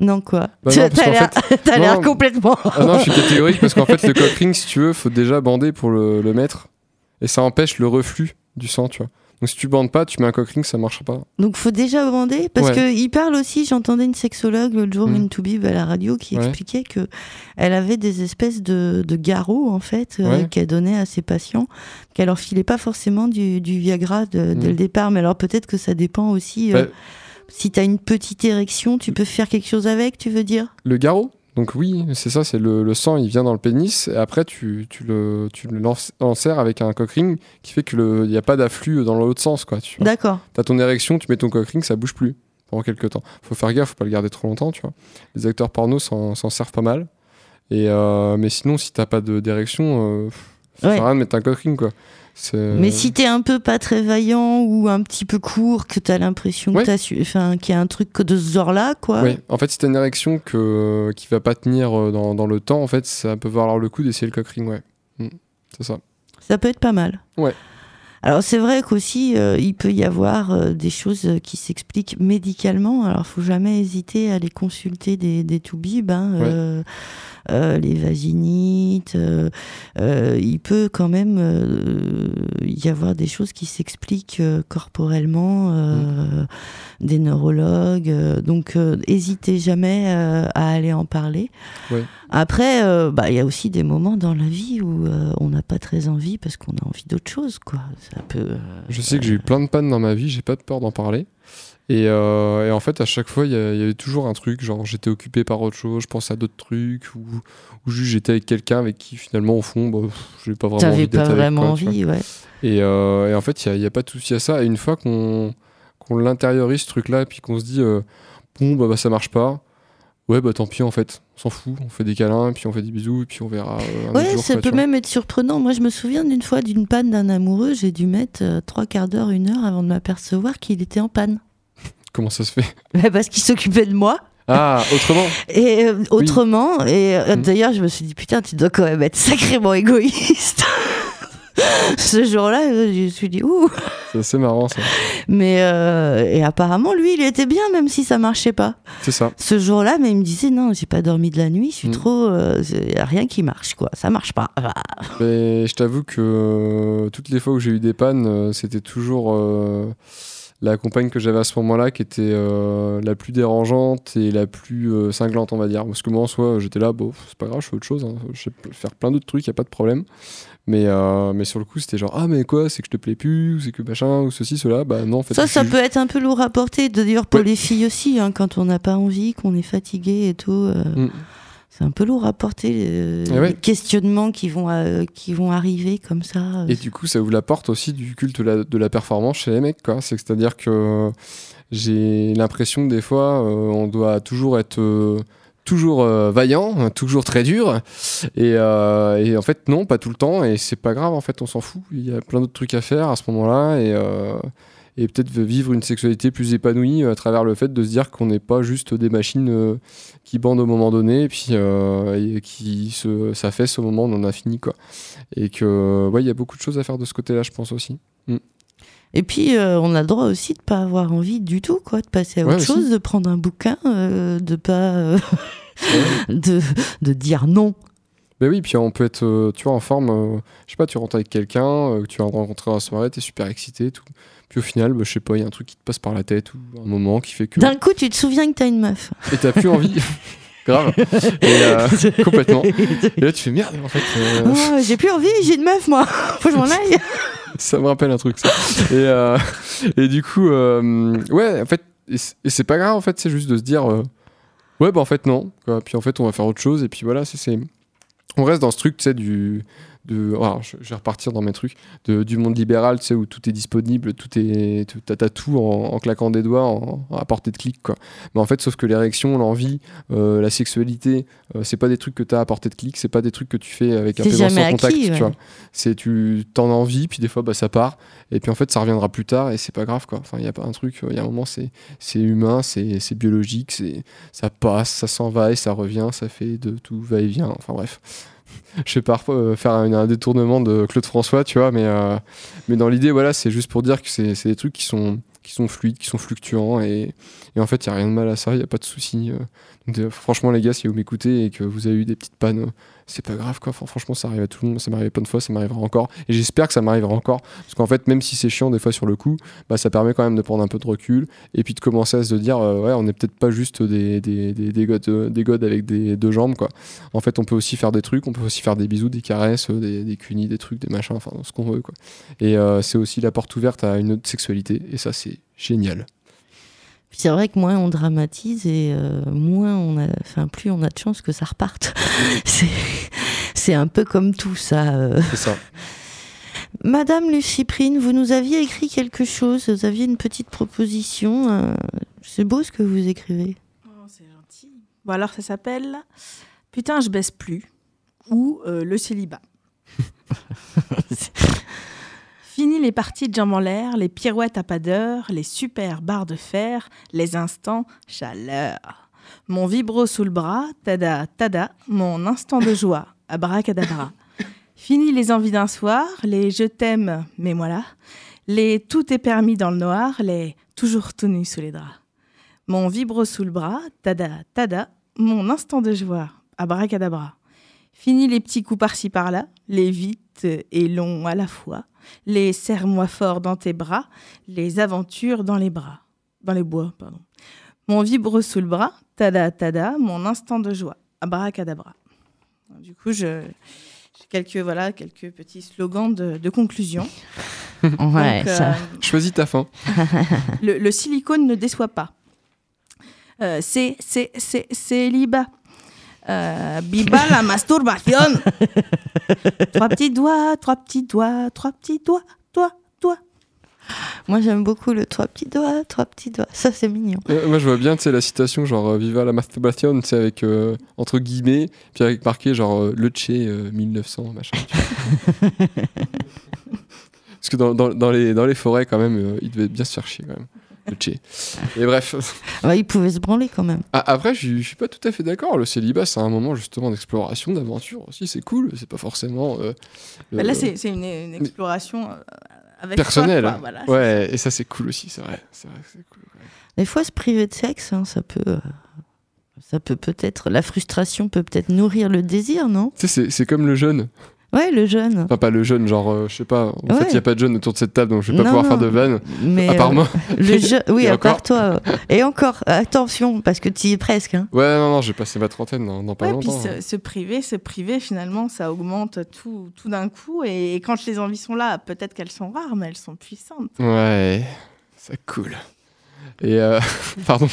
Non, quoi Bah Tu- [laughs] T'as l'air fait- complètement. Ah non, je suis catégorique parce qu'en fait, le [laughs] cock ring, si tu veux, faut déjà bander pour le, le mettre. Et ça empêche le reflux du sang, tu vois. Donc si tu bandes pas, tu mets un cock ring, ça marchera pas. Donc faut déjà bander parce Ouais. que il parle aussi. J'entendais une sexologue l'autre jour, Mm. une to à la radio, qui Ouais. expliquait que elle avait des espèces de, de garrots en fait euh, qu'elle donnait à ses patients, qu'elle leur filait pas forcément du, du Viagra de- dès Mm. le départ, mais alors peut-être que ça dépend aussi. euh, Bah, Si t'as une petite érection, tu peux faire quelque chose avec, tu veux dire? Le garrot? Donc oui, c'est ça, c'est le, le sang, il vient dans le pénis, et après tu, tu le, tu le avec un cock ring qui fait qu'il n'y a pas d'afflux dans l'autre sens. quoi. D'accord. T'as ton érection, tu mets ton cock ring, ça bouge plus pendant quelques temps. Faut faire gaffe, faut pas le garder trop longtemps, tu vois. Les acteurs porno s'en s'en servent pas mal. Et euh, mais sinon, si t'as pas de- d'érection, euh, ça Ouais. sert à rien de mettre un cock ring, quoi. Mais si t'es un peu pas très vaillant ou un petit peu court, que t'as l'impression que Ouais. t'as su- enfin, qu'il y a un truc de ce genre-là, quoi. Oui, en fait, si t'as une érection que, qui va pas tenir euh, dans, dans le temps, en fait, ça peut valoir le coup d'essayer le cock ring, ouais. Mm, c'est ça. Ça peut être pas mal. Ouais. Alors c'est vrai qu'aussi euh, il peut y avoir euh, des choses qui s'expliquent médicalement. Alors faut jamais hésiter à aller consulter des, des toubibs, hein, euh, les vaginites. euh, euh, il peut quand même euh, y avoir des choses qui s'expliquent euh, corporellement, euh, des neurologues. euh, donc euh, hésitez jamais euh, à aller en parler. Ouais. Après, euh, bah, il y a aussi des moments dans la vie où euh, on n'a pas très envie parce qu'on a envie d'autre chose, quoi. Ça peut. euh, Je sais que j'ai eu plein de pannes dans ma vie, j'ai pas peur d'en parler. Et, euh, et en fait, à chaque fois, il y, avait toujours un truc, genre j'étais occupé par autre chose, je pensais à d'autres trucs, ou, ou juste j'étais avec quelqu'un avec qui finalement, au fond, bah, pff, j'ai pas vraiment envie d'être pas avec, vraiment quoi, envie, ouais. Et, euh, et en fait, il n'y a, pas de souci à ça. Et une fois qu'on qu'on l'intériorise, ce truc-là, et puis qu'on se dit, euh, bon, bah, bah, ça marche pas, ouais, bah tant pis, en fait, on s'en fout, on fait des câlins, puis on fait des bisous, et puis on verra. euh, un autre Ouais, jour, ça quoi, peut vois. même être surprenant. Moi, je me souviens d'une fois d'une panne d'un amoureux. J'ai dû mettre trois quarts d'heure, une heure avant de m'apercevoir qu'il était en panne. Comment ça se fait [laughs] Bah, Parce qu'il s'occupait de moi. Ah, autrement [laughs] Et euh, autrement, et euh, Mm. d'ailleurs, je me suis dit, putain, tu dois quand même être sacrément égoïste. [laughs] Ce jour-là, je me suis dit, ouh. C'est assez marrant, ça. Mais, euh, et apparemment, lui, il était bien, même si ça marchait pas. C'est ça. Ce jour-là, mais il me disait, non, j'ai pas dormi de la nuit, je suis Mm. trop. Il y a rien qui marche, quoi. Ça marche pas. Mais je t'avoue que toutes les fois où j'ai eu des pannes, c'était toujours la compagne que j'avais à ce moment-là qui était euh, la plus dérangeante et la plus euh, cinglante, on va dire. Parce que moi, en soi, j'étais là, bon, c'est pas grave, je fais autre chose, hein. je sais faire plein d'autres trucs, y a pas de problème. Mais, euh, mais sur le coup, c'était genre, ah, mais quoi, c'est que je te plais plus, ou c'est que machin, ou ceci, cela. Bah non, en fait. Ça, ça peut être un peu lourd à porter. D'ailleurs, pour les filles aussi, hein, quand on n'a pas envie, qu'on est fatigué et tout, Mm. C'est un peu lourd à porter. euh, ouais. Les questionnements qui vont, euh, qui vont arriver comme ça. euh, Et du coup, ça vous l'apporte aussi du culte de la, de la performance chez les mecs, quoi. C'est- C'est-à-dire que j'ai l'impression que des fois, euh, on doit toujours être toujours euh, vaillant, toujours très dur. Et, euh, et en fait, non, pas tout le temps. Et c'est pas grave, en fait, on s'en fout. Il y a plein d'autres trucs à faire à ce moment-là. Et, euh, et peut-être vivre une sexualité plus épanouie à travers le fait de se dire qu'on n'est pas juste des machines euh, qui bandent au moment donné et puis euh, et qui se s'affaissent au moment où on en a fini quoi et que ouais il y a beaucoup de choses à faire de ce côté-là je pense aussi Mm. Et puis, euh, on a le droit aussi de pas avoir envie du tout, quoi, de passer à Ouais, autre aussi. chose, de prendre un bouquin, euh, de pas. euh, [laughs] de, de dire non. Ben oui, puis on peut être, euh, tu vois, en forme. euh, je sais pas, tu rentres avec quelqu'un, euh, que tu vas rencontrer la soirée, t'es super excité, tout. Puis au final, bah, je sais pas, il y a un truc qui te passe par la tête ou un moment qui fait que. D'un coup, tu te souviens que t'as une meuf. Et t'as plus envie. [laughs] Grave. Et, euh, complètement. Et là, tu fais merde, en fait. euh, Oh, j'ai plus envie, j'ai une meuf, moi. [laughs] Faut que je m'en aille. [laughs] ça me rappelle un truc ça. Et, euh, et du coup, euh, ouais, en fait, et c'est pas grave en fait, c'est juste de se dire, ouais, bah en fait non. quoi. Puis en fait, on va faire autre chose. Et puis voilà, c'est- on reste dans ce truc, tu sais, du, de, alors, je, je vais repartir dans mes trucs, de- du monde libéral, tu sais, où tout est disponible, tout est, tout, t'as, tout en, en claquant des doigts, en, à portée de clic, quoi. Mais en fait, sauf que l'érection, l'envie, euh, la sexualité, euh, c'est pas des trucs que t'as à portée de clic, c'est pas des trucs que tu fais avec un jamais sans contact, acquis, tu ouais. vois. C'est tu t'en as envie, puis des fois bah ça part, et puis en fait ça reviendra plus tard, et c'est pas grave quoi. Enfin il y a pas un truc, il y a un moment c'est c'est humain, c'est c'est biologique, c'est ça passe, ça s'en va et ça revient, ça fait de tout va et vient. Enfin bref. [laughs] Je vais pas euh, faire un, détournement de Claude François, tu vois, mais euh, mais dans l'idée voilà c'est juste pour dire que c'est des trucs qui sont qui sont fluides, qui sont fluctuants, et, en fait il y a rien de mal à ça, il y a pas de souci. euh. Franchement les gars, si vous m'écoutez et que vous avez eu des petites pannes c'est pas grave quoi. Franchement, ça arrive à tout le monde, ça m'est arrivé plein de fois, ça m'arrivera encore. Et j'espère que ça m'arrivera encore. Parce qu'en fait, même si c'est chiant des fois sur le coup, bah, ça permet quand même de prendre un peu de recul et puis de commencer à se dire, euh, ouais, on n'est peut-être pas juste des, des, des, des, godes, euh, des godes avec des deux jambes quoi. En fait, on peut aussi faire des trucs, on peut aussi faire des bisous, des caresses, euh, des, cunis, des trucs, des machins, enfin, ce qu'on veut quoi. Et euh, c'est aussi la porte ouverte à une autre sexualité et ça, c'est génial. Puis c'est vrai que moins on dramatise et euh, moins on a, enfin plus on a de chances que ça reparte. [laughs] c'est, c'est un peu comme tout ça. euh. C'est ça. Madame Luciprine, vous nous aviez écrit quelque chose, vous aviez une petite proposition. euh, C'est beau ce que vous écrivez. Oh, c'est gentil. Bon, alors ça s'appelle Putain, je baisse plus ou euh, Le célibat. [laughs] Fini les parties de jambes en l'air, les pirouettes à pas d'heure, les super barres de fer, les instants chaleur. Mon vibro sous le bras, tada, tada, mon instant de joie, abracadabra. [laughs] Fini les envies d'un soir, les je t'aime, mais moi là, les tout est permis dans le noir, les toujours tout nu sous les draps. Mon vibro sous le bras, tada, tada, mon instant de joie, abracadabra. Fini les petits coups par-ci par-là, les et longs à la fois, les serre-moi fort dans tes bras, les aventures dans les bras, dans les bois, pardon. Mon vibre sous le bras, tada, tada, mon instant de joie, abracadabra. Du coup, je, j'ai quelques, voilà, quelques petits slogans de, de conclusion. [laughs] Ouais, Donc, ça. euh, Choisis ta fin. [laughs] le, le silicone ne déçoit pas. Euh, c'est, c'est, c'est, célibat. Euh, biba la masturbation. [laughs] trois petits doigts, trois petits doigts, trois petits doigts, toi, toi. Moi j'aime beaucoup le trois petits doigts, trois petits doigts. Ça c'est mignon. Euh, moi, je vois bien, sais, la citation, genre euh, Viva la masturbation, tu sais, avec euh, entre guillemets, puis avec marqué genre Le Che euh, 1900, machin. [laughs] Parce que dans, dans, dans les, dans les forêts, quand même, il devait bien se faire chier, quand même. Che. Et bref. [laughs] Ouais, il pouvait se branler quand même. Ah, après, je suis pas tout à fait d'accord. Le célibat, c'est un moment justement d'exploration, d'aventure aussi. C'est cool. C'est pas forcément. euh, Bah, euh, là, c'est, c'est une, une exploration euh, avec personnel. toi, quoi. Voilà, ouais, et ça, c'est cool aussi, c'est vrai. C'est vrai c'est cool. Des fois, se priver de sexe, hein, ça peut, euh, ça peut peut-être, la frustration peut peut-être nourrir le désir, non? C'est- c'est comme le jeune. Ouais, le jeune. Enfin, pas le jeune, genre, euh, je sais pas. En fait, il y a pas de jeune autour de cette table, donc je vais pas Non, pouvoir non. faire de vanne. Mais à part euh, moi. Le [laughs] je- oui, Et à encore. part toi. Et encore, attention, parce que tu y es presque. Hein. Ouais, non, non, j'ai passé ma trentaine dans, dans pas Ouais, puis longtemps. hein. se, se priver, se priver, finalement, ça augmente tout, tout d'un coup. Et, quand les envies sont là, peut-être qu'elles sont rares, mais elles sont puissantes. Ouais, c'est cool. Et euh, [laughs] pardon.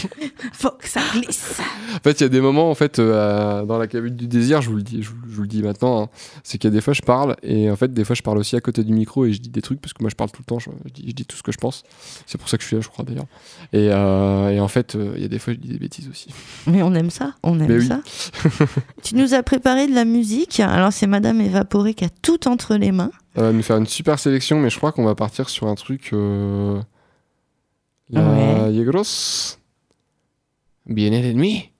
Faut que ça glisse. En fait, il y a des moments, en fait, euh, dans la cabine du désir, je vous le dis, je, vous- je vous le dis maintenant, hein, c'est qu'il y a des fois je parle et en fait, des fois je parle aussi à côté du micro et je dis des trucs parce que moi je parle tout le temps, je, je dis, je dis tout ce que je pense. C'est pour ça que je suis là, je crois d'ailleurs. Et, euh, et en fait, euh, il y a des fois je dis des bêtises aussi. Mais on aime ça, on aime Mais oui. ça. [laughs] tu nous as préparé de la musique. Alors c'est Madame Évaporée qui a tout entre les mains. Elle va nous faire une super sélection, mais je crois qu'on va partir sur un truc. Euh... La Ouais. Yegros. Viene de mí.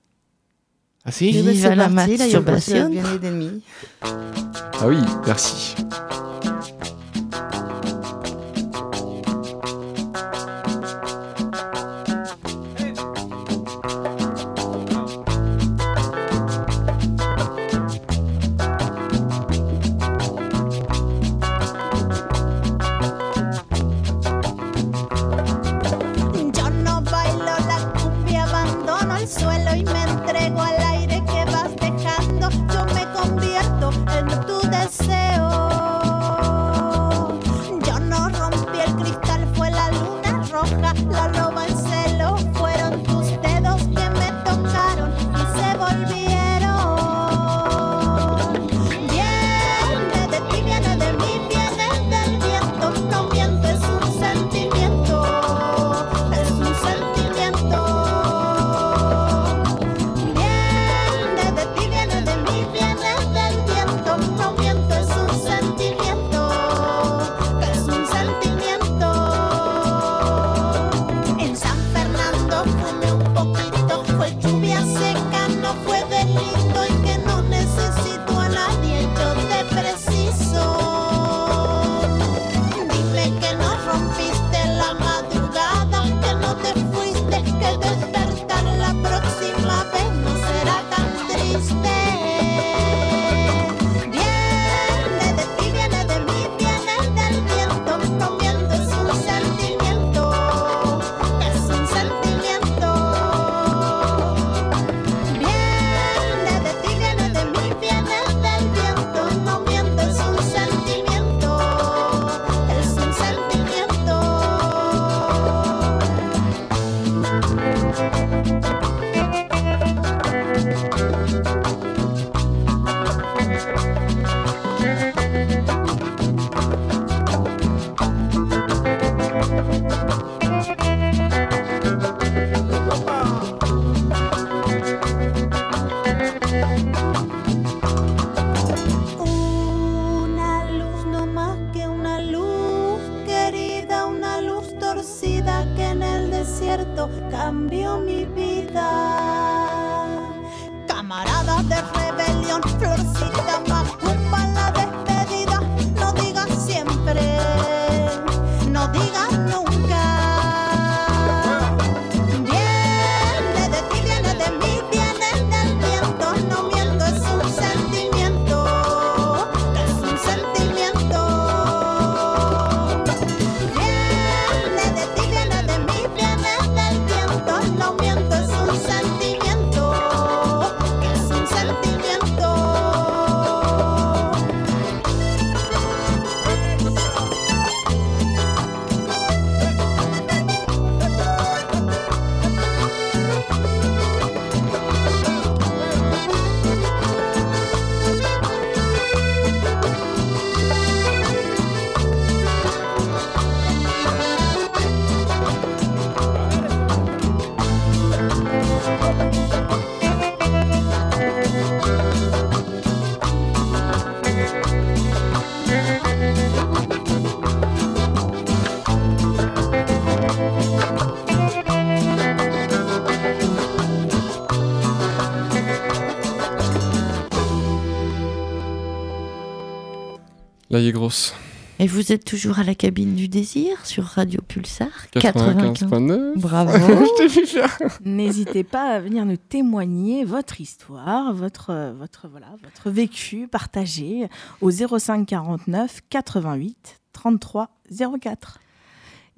Así. Viva ben, c'est la parti, là, il y a masturbation. bien les ennemis. Ah oui, merci. Là, il est grosse. Et vous êtes toujours à la cabine du désir sur Radio Pulsar 95.9. Bravo. [laughs] Je t'ai fait faire. N'hésitez pas à venir nous témoigner votre histoire, votre, votre, voilà, votre vécu partagé au 05 49 88 33 04.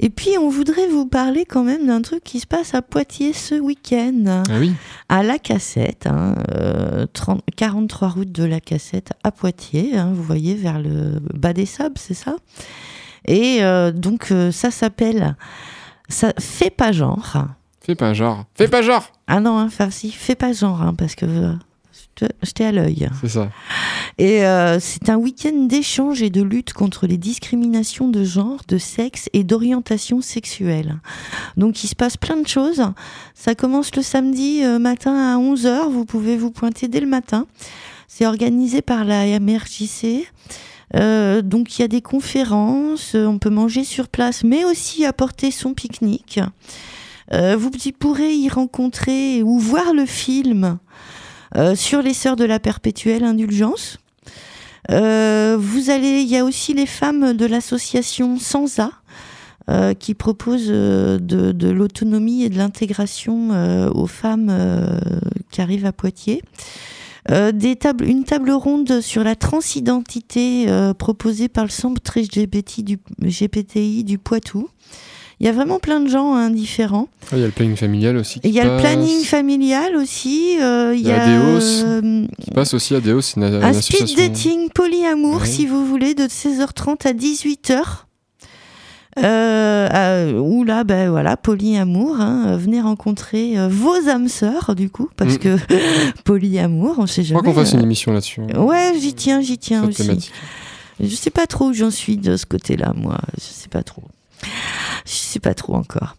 Et puis, on voudrait vous parler quand même d'un truc qui se passe à Poitiers ce week-end. Ah oui. À La Cassette, hein, euh, 30 43 route de La Cassette à Poitiers, hein, vous voyez, vers le bas des sables, c'est ça? Et euh, donc, euh, ça s'appelle. Ça fait pas genre. Fais pas genre. Fais pas genre Ah non, hein, enfin, si, fais pas genre, hein, parce que je te- je t'ai à l'œil. C'est ça. Et euh, c'est un week-end d'échange et de lutte contre les discriminations de genre, de sexe et d'orientation sexuelle. Donc il se passe plein de choses. Ça commence le samedi euh, matin à 11h. Vous pouvez vous pointer dès le matin. C'est organisé par la MRJC. Euh, donc il y a des conférences, on peut manger sur place, mais aussi apporter son pique-nique. Euh, vous pourrez y rencontrer ou voir le film sur les sœurs de la perpétuelle indulgence. Euh, vous allez, il y a aussi les femmes de l'association Sansa euh, qui propose euh, de, l'autonomie et de l'intégration euh, aux femmes euh, qui arrivent à Poitiers. Euh, une table ronde sur la transidentité euh, proposée par le centre GPTI du Poitou. Il y a vraiment plein de gens hein, différents. Ah, Il y a le planning familial aussi. Il y a le planning familial aussi. euh, il y y a a Deos, euh, Qui passe aussi à Deos, c'est une, une un speed dating polyamour, Ouais. si vous voulez, de 16h30 à 18h. Euh, où là, ben voilà, polyamour, hein, venez rencontrer euh, vos âmes sœurs, du coup, parce Mm. que [laughs] polyamour, on sait Je jamais. crois qu'on fasse une euh, émission là-dessus. hein, Ouais, j'y tiens, j'y tiens cette aussi. thématique. Je sais pas trop où j'en suis de ce côté-là, moi. Je sais pas trop. Je sais pas trop encore.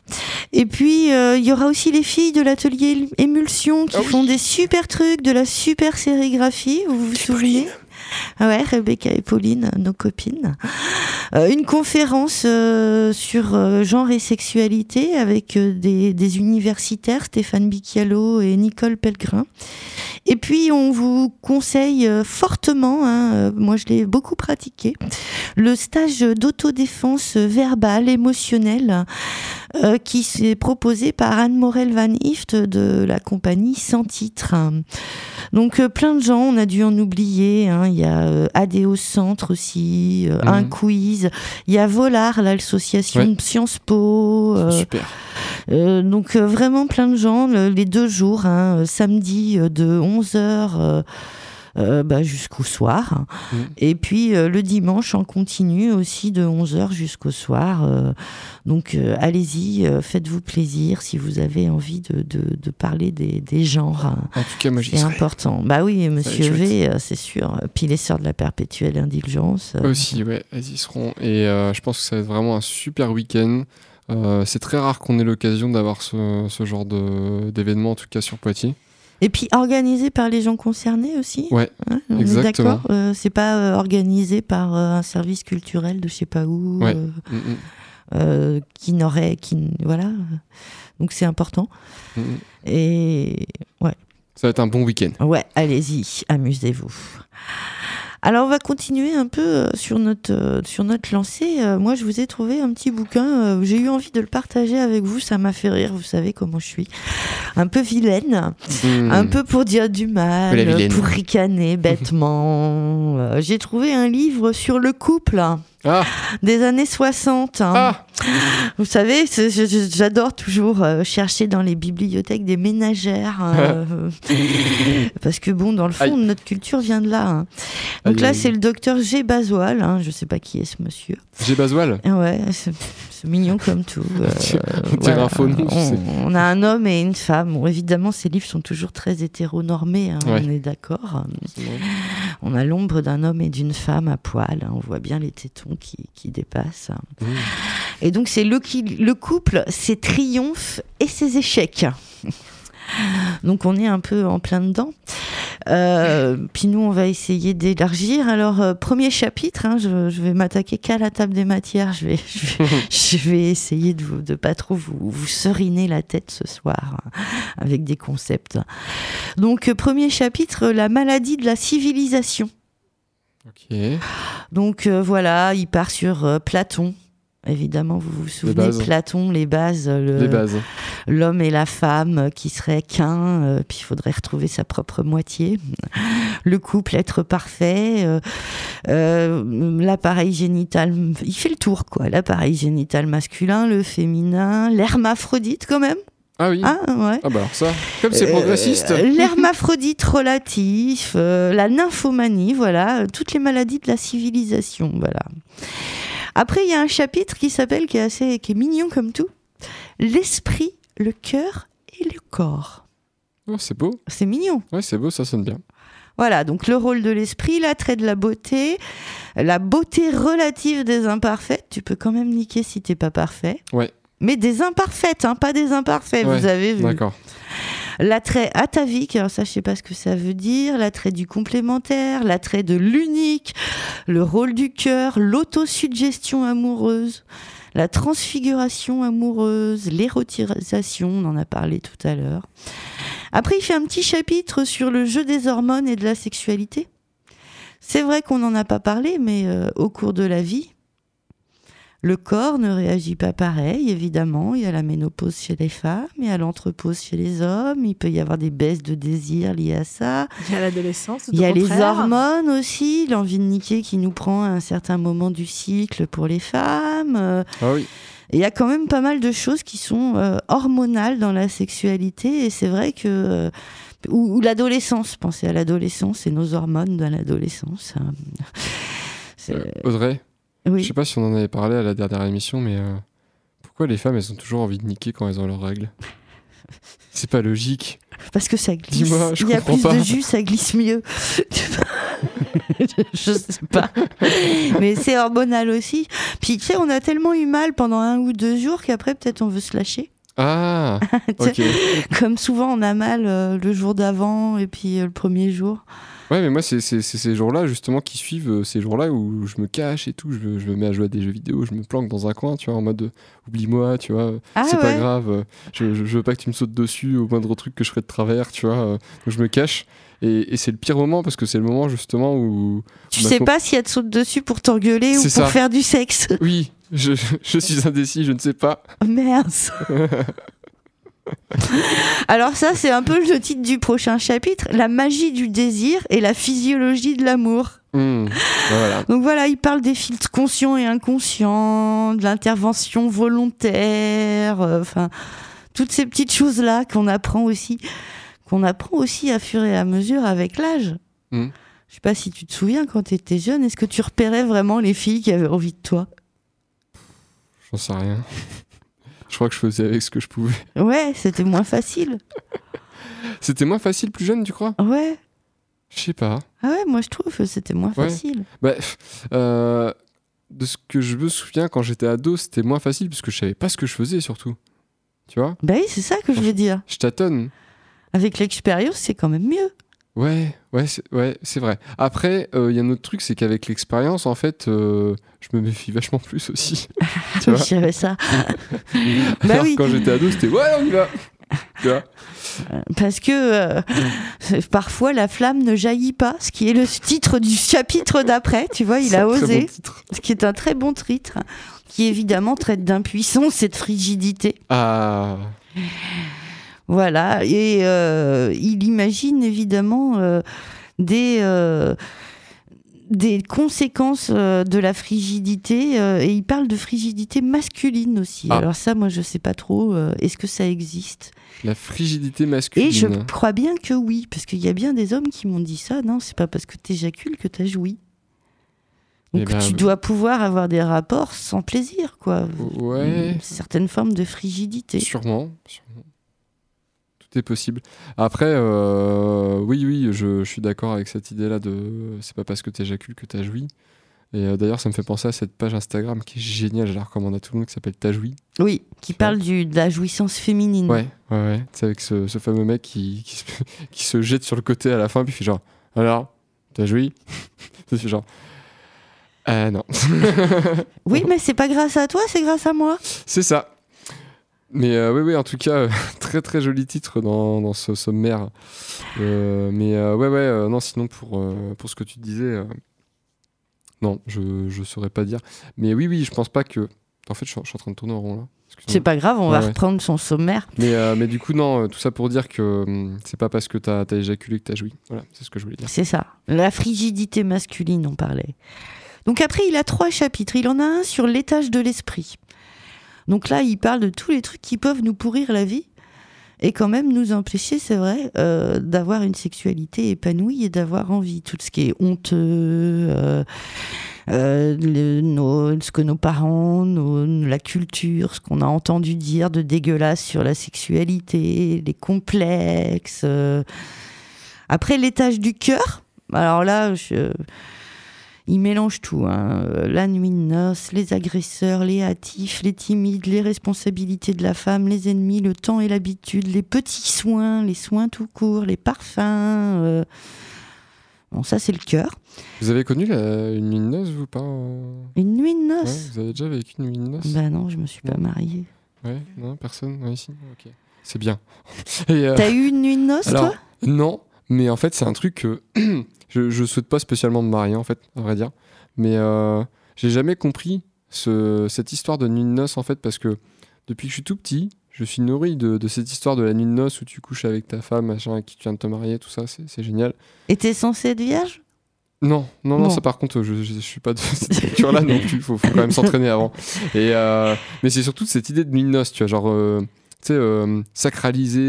Et puis, euh, il y aura aussi les filles de l'atelier Émulsion qui font des super trucs, de la super sérigraphie. Vous vous souvenez? ah ouais, Rebecca et Pauline, nos copines. Euh, une conférence euh, sur euh, genre et sexualité avec des, universitaires, Stéphane Bicchialo et Nicole Pellegrin. Et puis, on vous conseille fortement, hein, moi je l'ai beaucoup pratiqué, le stage d'autodéfense verbale, émotionnelle, euh, qui s'est proposé par Anne Morel Van Ift de la compagnie Sans Titre. Donc, euh, plein de gens, on a dû en oublier. hein. Il y a euh, Adéo Centre aussi, Mhm. un quiz. Il y a Volar, l'association Ouais. Sciences Po. Super. donc vraiment plein de gens le- les deux jours, hein, samedi de 11h bah, jusqu'au soir. Mm. Et puis euh, le dimanche en continu aussi de 11h jusqu'au soir. euh, donc euh, allez-y, euh, faites-vous plaisir si vous avez envie de, de- de parler des, des genres. En tout cas, moi, C'est important. Bah oui, monsieur. V, euh, c'est sûr. Puis les sœurs de la perpétuelle indulgence. euh, Aussi, ouais, elles y seront. Et euh, je pense que ça va être vraiment un super week-end. Euh, c'est très rare qu'on ait l'occasion d'avoir ce, ce genre d'événement, en tout cas sur Poitiers. Et puis organisé par les gens concernés aussi. Ouais, Hein, on est d'accord Euh, C'est pas euh, organisé par euh, un service culturel de je sais pas où, Ouais. euh, Mm, mm, qui n'aurait, qui voilà. Donc c'est important. mm. Et ouais, Ça va être un bon week-end. ouais, allez-y, amusez-vous. Alors on va continuer un peu euh, sur notre euh, sur notre lancée. Euh, moi je vous ai trouvé un petit bouquin. J'ai eu envie de le partager avec vous. Ça m'a fait rire. Vous savez comment je suis, un peu vilaine. Mm. Un peu pour dire du mal, pour ricaner bêtement. J'ai trouvé un livre sur le couple Ah, des années 60. hein. ah Vous savez, j'adore toujours euh, chercher dans les bibliothèques des ménagères. [laughs] euh, parce que, bon, dans le fond, Aïe. notre culture vient de là. hein. Donc Aïe, là, c'est le docteur G. Basoil. hein, je sais pas qui est ce monsieur. Basoil? Ah Ouais, mignon comme tout. [laughs] euh, On a un homme et une femme. Bon, évidemment, ces livres sont toujours très hétéronormés, hein, Ouais. on est d'accord. On a l'ombre d'un homme et d'une femme à poil. hein, on voit bien les tétons qui, qui dépassent. Mmh. Et donc, c'est le couple, ses triomphes et ses échecs. Donc on est un peu en plein dedans. Euh, puis nous, on va essayer d'élargir. Alors, euh, premier chapitre, hein, je, je vais m'attaquer qu'à la table des matières. Je vais, je vais, [laughs] je vais essayer de, de pas trop vous, vous seriner la tête ce soir hein, avec des concepts. Donc, euh, premier chapitre, la maladie de la civilisation. Ok. Donc euh, voilà, il part sur Platon. Évidemment, vous vous souvenez Platon, les bases, le- Les bases. L'homme et la femme qui seraient qu'un, euh, puis il faudrait retrouver sa propre moitié, le couple être parfait, euh, euh, l'appareil génital, il fait le tour quoi, l'appareil génital masculin, le féminin, l'hermaphrodite quand même. Ah oui. Ah ouais. Ah bah alors ça, comme c'est Euh, progressiste. L'hermaphrodite relatif, euh, la nymphomanie, voilà, toutes les maladies de la civilisation, voilà. Après, il y a un chapitre qui s'appelle, qui est assez, qui est mignon comme tout, l'esprit, le cœur et le corps. Oh, c'est beau. C'est mignon. Ouais, c'est beau, ça sonne bien. Voilà, donc le rôle de l'esprit, l'attrait de la beauté, la beauté relative des imparfaites. Tu peux quand même niquer si t'es pas parfait. Ouais. Mais des imparfaites, hein, pas des imparfaits, Ouais, vous avez vu. D'accord. L'attrait atavique, alors ça je sais pas ce que ça veut dire, l'attrait du complémentaire, l'attrait de l'unique, le rôle du cœur, l'autosuggestion amoureuse, la transfiguration amoureuse, l'érotisation, on en a parlé tout à l'heure. Après il fait un petit chapitre sur le jeu des hormones et de la sexualité. C'est vrai qu'on n'en a pas parlé, mais euh, au cours de la vie, le corps ne réagit pas pareil, évidemment. Il y a la ménopause chez les femmes, il y a l'anthropause chez les hommes, il peut y avoir des baisses de désir liées à ça. Il y a l'adolescence. tout Il y a les hormones aussi, l'envie de niquer qui nous prend à un certain moment du cycle pour les femmes. Ah oui. Il y a quand même pas mal de choses qui sont euh, hormonales dans la sexualité et c'est vrai que... euh, ou, ou l'adolescence, pensez à l'adolescence et nos hormones dans l'adolescence. [laughs] C'est- Euh, Audrey, oui. je sais pas si on en avait parlé à la dernière émission, mais euh, pourquoi les femmes, elles ont toujours envie de niquer quand elles ont leurs règles? [laughs] C'est pas logique. Parce que ça glisse. Je Il y a plus pas. de jus, ça glisse mieux. [laughs] je sais pas. Mais c'est hormonal aussi. Puis tu sais, on a tellement eu mal pendant un ou deux jours qu'après, peut-être on veut se lâcher. Ah [laughs] Comme souvent, on a mal euh, le jour d'avant et puis euh, le premier jour. Ouais, mais moi, c'est ces jours-là, justement, qui suivent euh, ces jours-là où je me cache et tout. Je, me- je me mets à jouer à des jeux vidéo, je me planque dans un coin, tu vois, en mode euh, oublie-moi, tu vois. Ah c'est pas grave. euh, Je, je, veux pas que tu me sautes dessus au moindre truc que je ferai de travers, tu vois. euh, donc je me cache. Et, et c'est le pire moment parce que c'est le moment, justement, où. Tu sais pas si elle te saute dessus pour t'engueuler ou pour ça. faire du sexe. Oui, je, je suis indécis, je ne sais pas. Merde. [laughs] [laughs] Alors ça, c'est un peu le titre du prochain chapitre, la magie du désir et la physiologie de l'amour. Hmm, voilà. Donc voilà, il parle des filtres conscients et inconscients, de l'intervention volontaire, euh, enfin toutes ces petites choses là qu'on apprend aussi, qu'on apprend aussi à fur et à mesure avec l'âge. Hmm. Je sais pas si tu te souviens quand tu étais jeune, est-ce que tu repérais vraiment les filles qui avaient envie de toi? J'en sais rien. Je crois que je faisais avec ce que je pouvais. [laughs] Ouais, c'était moins facile. C'était moins facile plus jeune, tu crois? Ouais. Je sais pas. Ah ouais, moi je trouve que c'était moins Ouais. facile. Bah, euh, de ce que je me souviens quand j'étais ado, c'était moins facile parce que je savais pas ce que je faisais surtout. Tu vois? Bah oui, c'est ça que je veux dire. Je tâtonne. Avec l'expérience, c'est quand même mieux. Ouais, ouais, c'est ouais, vrai. Après, euh, il y a un autre truc, c'est qu'avec l'expérience, en fait, euh, je me méfie vachement plus aussi. [laughs] tu vois j'avais ça. [laughs] bah Alors oui. quand j'étais ado, c'était ouais, on y va. tu vois Parce que euh, parfois la flamme ne jaillit pas, ce qui est le titre du chapitre d'après, tu vois, il a osé, bon ce qui est un très bon titre, qui évidemment traite d'impuissance et de frigidité. Ah, Voilà, et euh, il imagine évidemment euh, des, euh, des conséquences de la frigidité, et il parle de frigidité masculine aussi. Ah. Alors ça, moi, je sais pas trop, est-ce que ça existe? La frigidité masculine. Et je crois bien que oui, parce qu'il y a bien des hommes qui m'ont dit ça. Non, c'est pas parce que t'éjacules que t'as joui. Donc Eh ben, tu dois pouvoir avoir des rapports sans plaisir, quoi. Ouais. Une certaine forme de frigidité. Sûrement, sûrement. Tout est possible. Après, euh, oui, oui, je, je suis d'accord avec cette idée-là de c'est pas parce que t'éjacules que t'as joui. Et euh, d'ailleurs, ça me fait penser à cette page Instagram qui est géniale, je la recommande à tout le monde, qui s'appelle T'as joui. Oui, qui parle du, de la jouissance féminine. Ouais, ouais, ouais. C'est avec ce, ce fameux mec qui, qui, se, [laughs] qui se jette sur le côté à la fin, puis il fait genre Alors, t'as joui? [laughs] Fait genre Ah non. Oui, [laughs] mais c'est pas grâce à toi, c'est grâce à moi. C'est ça. Mais euh, oui, oui, en tout cas, euh, [laughs] très très joli titre dans, dans ce sommaire. Euh, mais ouais, ouais, non, sinon pour, pour ce que tu disais, Non, je, je saurais pas dire. Mais oui, oui, je pense pas que. En fait, je suis, je suis en train de tourner en rond là. C'est pas grave, on va Ouais, reprendre son sommaire. Mais, euh, mais du coup, non, tout ça pour dire que c'est pas parce que t'as as éjaculé que t'as joui. Voilà, c'est ce que je voulais dire. C'est ça. La frigidité masculine, on parlait. Donc après, il a trois chapitres. Il en a un sur l'étage de l'esprit. Donc là, il parle de tous les trucs qui peuvent nous pourrir la vie et quand même nous empêcher, c'est vrai, euh, d'avoir une sexualité épanouie et d'avoir envie. Tout ce qui est honteux, euh, euh, ce que nos parents, la culture, ce qu'on a entendu dire de dégueulasse sur la sexualité, les complexes. Après, l'étage du cœur. Alors là, je- il mélange tout. hein. Euh, La nuit de noces, les agresseurs, les hâtifs, les timides, les responsabilités de la femme, les ennemis, le temps et l'habitude, les petits soins, les soins tout court, les parfums. euh. Bon, ça, c'est le cœur. Vous avez connu la- une nuit de noces, vous pas Une nuit de Ouais, noces Vous avez déjà vécu une nuit de noces? Bah non, je me suis pas mariée. Ouais, non, personne ouais, ici Ok. C'est bien. [laughs] Euh, T'as eu une nuit de noces, Alors, toi? non, mais en fait, c'est un truc que [clears throat] je, je souhaite pas spécialement me marier, en fait, à vrai dire. Mais euh, j'ai jamais compris ce- cette histoire de nuit de noces, en fait, parce que depuis que je suis tout petit, je suis nourri de, de cette histoire de la nuit de noces où tu couches avec ta femme, machin, avec qui tu viens de te marier, tout ça, c'est génial. Et t'es censée être vierge? Non, non, non, Bon. ça par contre, je, je, je suis pas de [laughs] cette culture-là non plus. Faut, faut quand même s'entraîner avant. Et euh, mais c'est surtout cette idée de nuit de noces, tu vois, genre, euh, tu sais, euh, sacraliser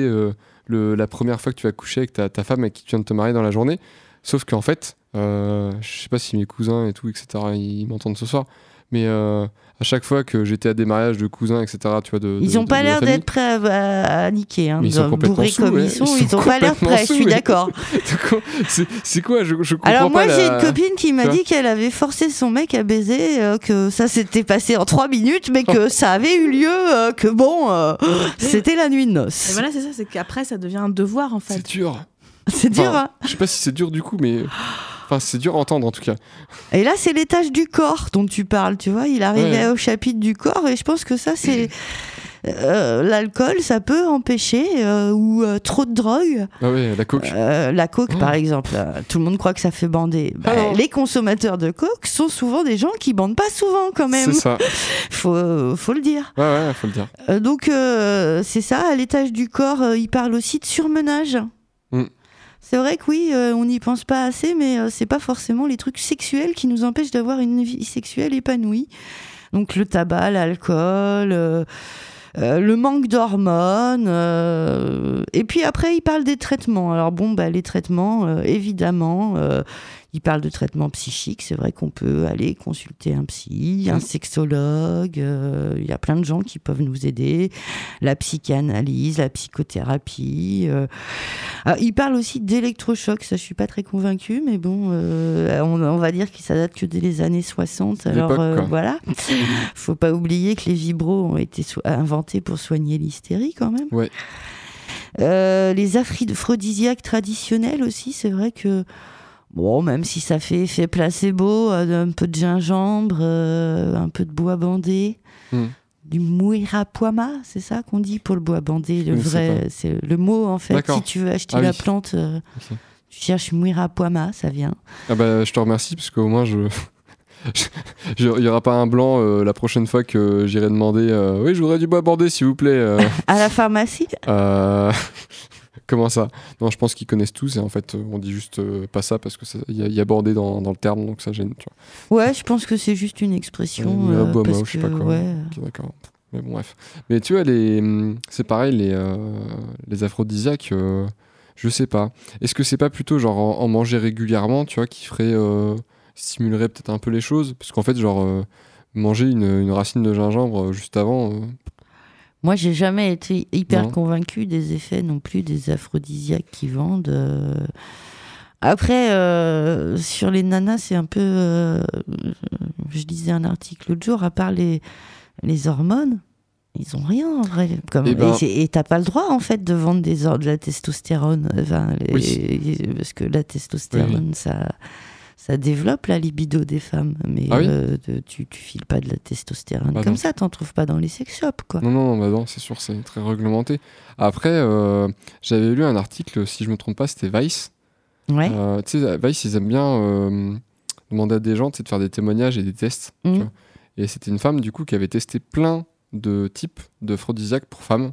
la première fois que tu vas coucher avec ta, femme avec qui tu viens de te marier dans la journée. Sauf qu'en fait, euh, je sais pas si mes cousins et tout, etc., ils m'entendent ce soir. Mais euh, à chaque fois que j'étais à des mariages de cousins, etc., tu vois, de, Ils de- ont de- pas l'air d'être prêts à, à- à niquer. Hein, ils sont complètement sous, comme ouais. ils sont, Ils ils sont ont pas l'air prêts, je suis d'accord. [laughs] c'est quoi? Je, je comprends Alors moi j'ai la- une copine qui m'a dit qu'elle avait forcé son mec à baiser, euh, que ça s'était passé en trois minutes, mais que ça avait eu lieu, euh, que bon, euh, [gasps] c'était la nuit de Et noces. voilà, c'est ça, c'est qu'après, ça devient un devoir, en fait. C'est dur. C'est dur, Enfin, hein Je sais pas si c'est dur du coup, mais. [gasps] Enfin, c'est dur à entendre en tout cas. Et là c'est l'étage du corps dont tu parles, tu vois, il arrivait Ouais. au chapitre du corps et je pense que ça c'est... euh, L'alcool, ça peut empêcher, euh, ou euh, trop de drogue, Ah ouais, la coke. La coke, par exemple, euh, tout le monde croit que ça fait bander. Bah, Ah les consommateurs de coke sont souvent des gens qui bandent pas souvent, quand même. C'est ça. [laughs] Faut, faut le dire. Ouais, ouais, faut le dire. Donc, c'est ça. À l'étage du corps, il parle aussi de surmenage. C'est vrai que oui, euh, on n'y pense pas assez, mais euh, c'est pas forcément les trucs sexuels qui nous empêchent d'avoir une vie sexuelle épanouie. Donc le tabac, l'alcool, euh, euh, le manque d'hormones. et puis après, il parle des traitements. Alors bon, bah, les traitements, évidemment, il parle de traitements psychiques. C'est vrai qu'on peut aller consulter un psy, un sexologue. euh, Il y a plein de gens qui peuvent nous aider. La psychanalyse, la psychothérapie. euh. Ah, il parle aussi d'électrochoc. Ça, je suis pas très convaincue, mais bon, euh, on, on va dire que ça date que des les années 60. Alors voilà. [laughs] Faut pas oublier que les vibros ont été so- inventés pour soigner l'hystérie quand même. Ouais. Euh, les aphrodisiaques traditionnels aussi, c'est vrai que bon, même si ça fait effet placebo, euh, un peu de gingembre, euh, un peu de bois bandé, Hmm. du muirapuama, c'est ça qu'on dit pour le bois bandé, le Je vrai, c'est le mot en fait. Si tu veux acheter Ah la oui. plante, euh, tu cherches muirapuama, ça vient. Ah bah, je te remercie parce qu'au moins, [laughs] je. Il y aura pas un blanc euh, la prochaine fois que j'irai demander euh, Oui, je voudrais du bois bordé, s'il vous plaît. [laughs] À la pharmacie, Comment ça? Non, je pense qu'ils connaissent tous et en fait, euh, on dit juste euh, pas ça parce qu'il y, a- y a bordé dans, dans le terme donc ça gêne. Tu vois. ouais, je pense que c'est juste une expression. Euh, Muirapuama, parce je sais pas que, quoi. ouais, d'accord. Mais bon, bref. Mais tu vois, les, hum, c'est pareil, les, euh, les aphrodisiaques, euh, je sais pas. Est-ce que c'est pas plutôt genre en, en manger régulièrement, tu vois, qui ferait. euh, stimulerait peut-être un peu les choses? Parce qu'en fait, genre, euh, manger une, une racine de gingembre euh, juste avant. Moi, j'ai jamais été hyper Non. convaincue des effets non plus des aphrodisiaques qui vendent. euh. Après, euh, sur les nanas, c'est un peu. euh, Je lisais un article l'autre jour, à part les, les hormones, ils ont rien en vrai. Comme, Eh ben- et et t'as pas le droit en fait de vendre des, de la testostérone. Enfin, les- Parce que la testostérone, ça. Ça développe la libido des femmes, mais Ah oui euh, de- tu, tu files pas de la testostérone Bah comme non. ça, t'en trouves pas dans les sex shops, quoi. Non, non, bah non, c'est sûr, c'est très réglementé. Après, euh, j'avais lu un article, si je me trompe pas, c'était Vice. Ouais. Euh, tu sais, Vice, ils aiment bien demandait à des gens de faire des témoignages et des tests. tu vois. Et c'était une femme, du coup, qui avait testé plein de types d'aphrodisiaques pour femmes.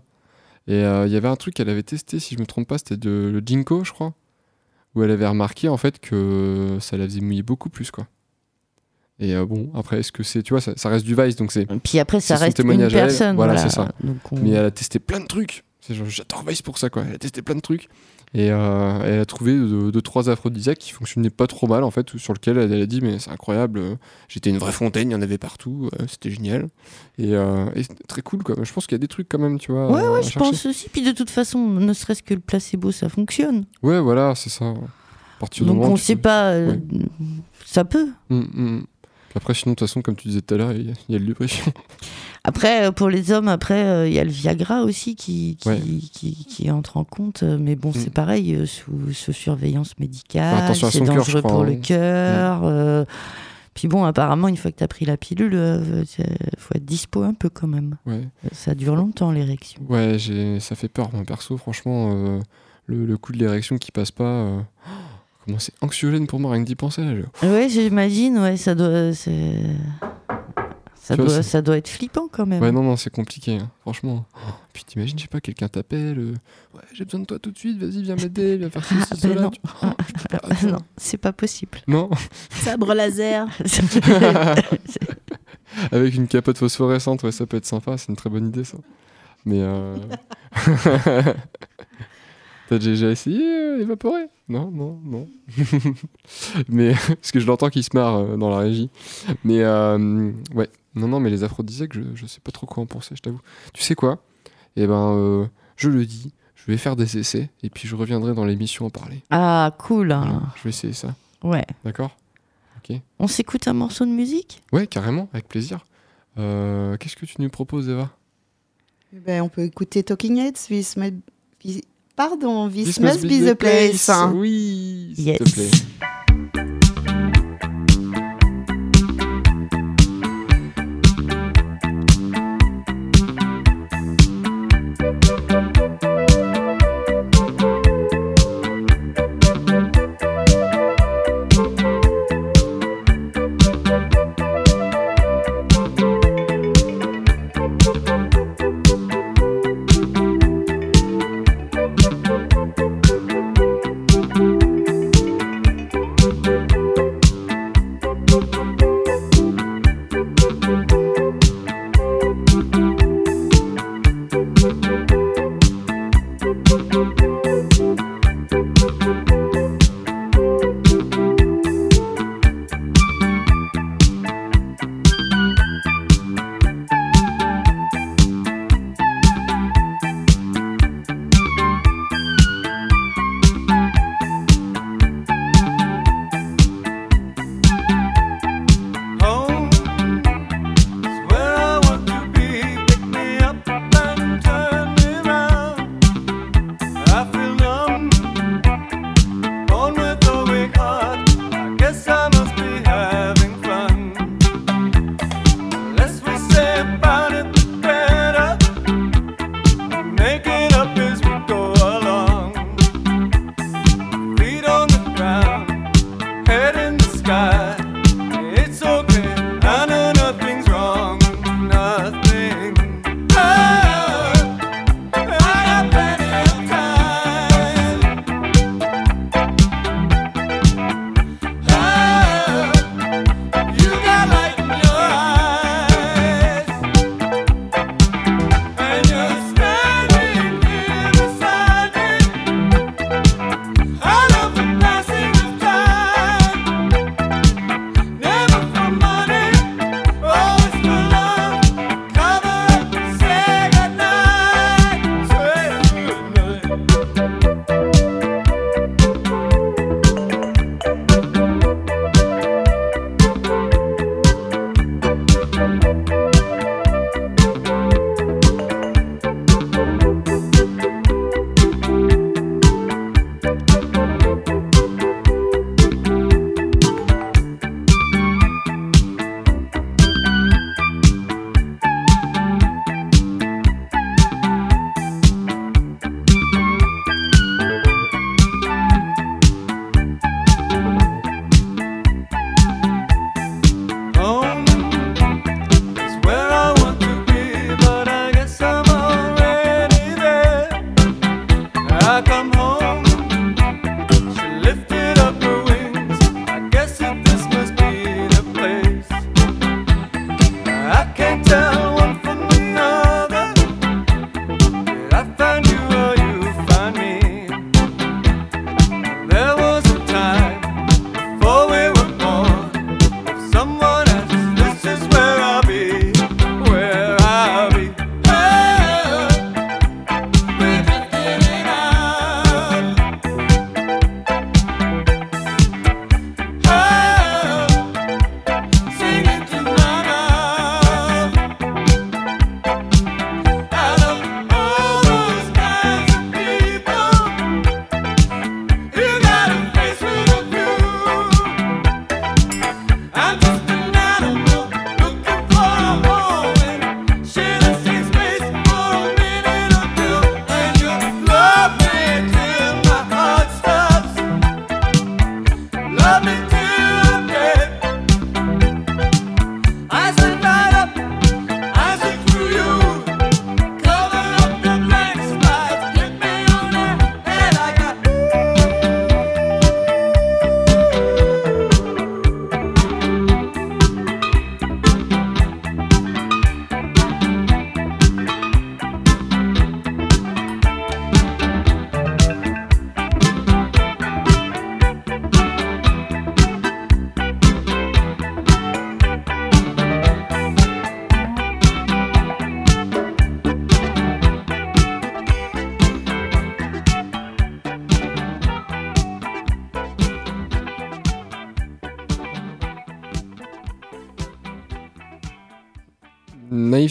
Et il y avait un truc qu'elle avait testé, si je me trompe pas, c'était de, le ginkgo, je crois. Où elle avait remarqué, en fait, que ça la faisait mouiller beaucoup plus, quoi. Et euh, bon, après, est-ce que c'est. Tu vois, ça, ça reste du Vice, donc c'est. Puis après, ça reste une personne. Voilà, voilà. c'est ça. On- Mais elle a testé plein de trucs. J'adore Vice pour ça, quoi. Elle a testé plein de trucs. Et euh, elle a trouvé deux, deux, trois aphrodisiaques qui fonctionnaient pas trop mal, en fait, sur lequel elle, elle a dit, mais c'est incroyable, euh, j'étais une vraie fontaine, il y en avait partout, euh, c'était génial. Et, très cool, quoi. Je pense qu'il y a des trucs quand même, tu vois. Ouais, ouais, je chercher. pense aussi. Puis de toute façon, ne serait-ce que le placebo, ça fonctionne. Ouais, voilà, c'est ça. À partir du Donc moment on sait peux- pas. Ouais. Ça peut. Mm, mm. Après, sinon, de toute façon, comme tu disais tout à l'heure, il y, y a le lubrifiant. [laughs] Après, euh, pour les hommes, après, euh, il y a le Viagra aussi qui, qui, Ouais. qui, qui entre en compte. euh, Mais bon, c'est pareil, euh, sous, sous surveillance médicale. C'est dangereux crois, pour le cœur. euh, Puis bon, apparemment, une fois que tu as pris la pilule, il faut être dispo un peu quand même. Ouais. Ça dure longtemps, l'érection. Ouais, j'ai... ça fait peur, moi, perso, franchement. euh, le, le coup de l'érection qui passe pas. euh, Comment c'est anxiogène pour moi, rien que d'y penser. là, je- Ouais, j'imagine, ouais, ça doit, ça, vois, doit, ça doit être flippant quand même. Ouais, non, non, c'est compliqué, hein, franchement. Puis t'imagines, je sais pas, quelqu'un t'appelle. euh, ouais, j'ai besoin de toi tout de suite, vas-y, viens m'aider, viens faire ceci, Ah, cela. ben non. tu- Oh, Ah, [laughs] non, c'est pas possible. Non, [laughs] Sabre laser. [laughs] avec une capote phosphorescente, ouais, ça peut être sympa, c'est une très bonne idée ça. Mais euh... T'as déjà essayé euh, évaporer Non, non, non. [laughs] mais [laughs] parce que je l'entends qui se marre euh, dans la régie. Mais euh, ouais, non, non, mais les aphrodisiaques, je, je sais pas trop quoi en penser, je t'avoue. Tu sais quoi? Eh ben, euh, je le dis, je vais faire des essais et puis je reviendrai dans l'émission en parler. Ah, cool. hein. Voilà, je vais essayer ça. Ouais. D'accord? Ok. On s'écoute un morceau de musique? Ouais, carrément, avec plaisir. Euh, Qu'est-ce que tu nous proposes, Eva? Eh ben, on peut écouter Talking Heads, This Pardon, This, This must, be, the place. Oui, s'il Yes. te plaît.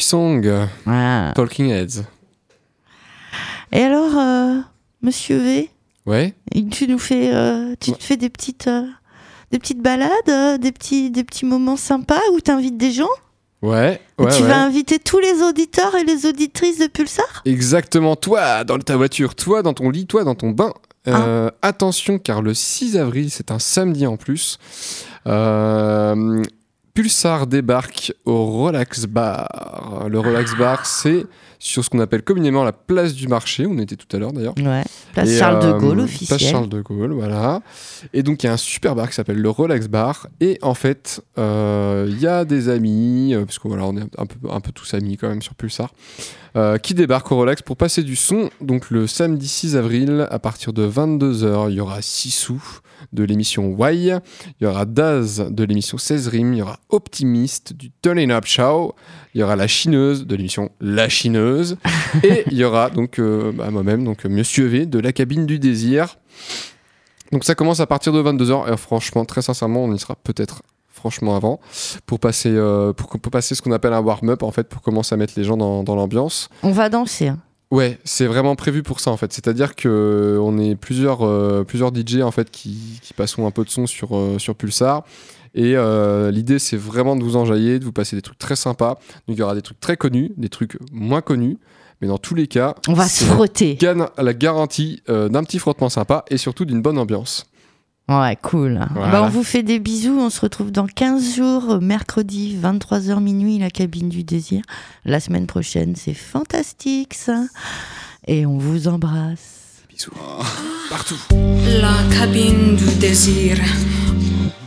Song, Ah. Talking Heads. Et alors, euh, Monsieur V, Ouais. tu nous fais, euh, tu te fais des petites, euh, des petites balades, euh, des petits, des petits moments sympas où t'invites des gens? Ouais. Ouais, tu ouais. vas inviter tous les auditeurs et les auditrices de Pulsar? Exactement, toi dans ta voiture, toi dans ton lit, toi dans ton bain. Euh, Attention, car le 6 avril, c'est un samedi en plus. euh, Pulsar débarque au Relax Bar. Le Relax Bar, c'est sur ce qu'on appelle communément la place du marché. On était tout à l'heure d'ailleurs. Ouais. Place Et, Charles de euh, Gaulle, Place officielle. Charles de Gaulle, voilà. Et donc, il y a un super bar qui s'appelle le Relax Bar. Et en fait, euh, il y a des amis, euh, parce que voilà, on est un peu, un peu tous amis quand même sur Pulsar, euh, qui débarquent au Relax pour passer du son. Donc, le samedi 6 avril, à partir de 22h, il y aura Sissou de l'émission Why, il y aura Daz de l'émission 16 rimes, il y aura Optimiste du Turning Up Show, il y aura La Chineuse de l'émission La Chineuse, [laughs] et il y aura donc euh, bah, moi-même, donc euh, Monsieur V de la cabine du désir. Donc ça commence à partir de 22h, et franchement, très sincèrement, on y sera peut-être franchement avant, pour passer, euh, pour, pour passer ce qu'on appelle un warm-up, en fait, pour commencer à mettre les gens dans, dans l'ambiance. On va danser. Ouais, c'est vraiment prévu pour ça en fait. C'est-à-dire que euh, on est plusieurs, euh, plusieurs DJ en fait qui, qui passons un peu de son sur, euh, sur Pulsar. Et euh, l'idée c'est vraiment de vous enjailler, de vous passer des trucs très sympas. Donc il y aura des trucs très connus, des trucs moins connus. Mais dans tous les cas, On va se frotter. la garantie d'un petit frottement sympa et surtout d'une bonne ambiance. Ouais, cool. Voilà. Bah, on vous fait des bisous. On se retrouve dans 15 jours, mercredi, 23h minuit, la cabine du désir. La semaine prochaine, c'est fantastique ça. Et on vous embrasse. Bisous. Partout. La cabine du désir.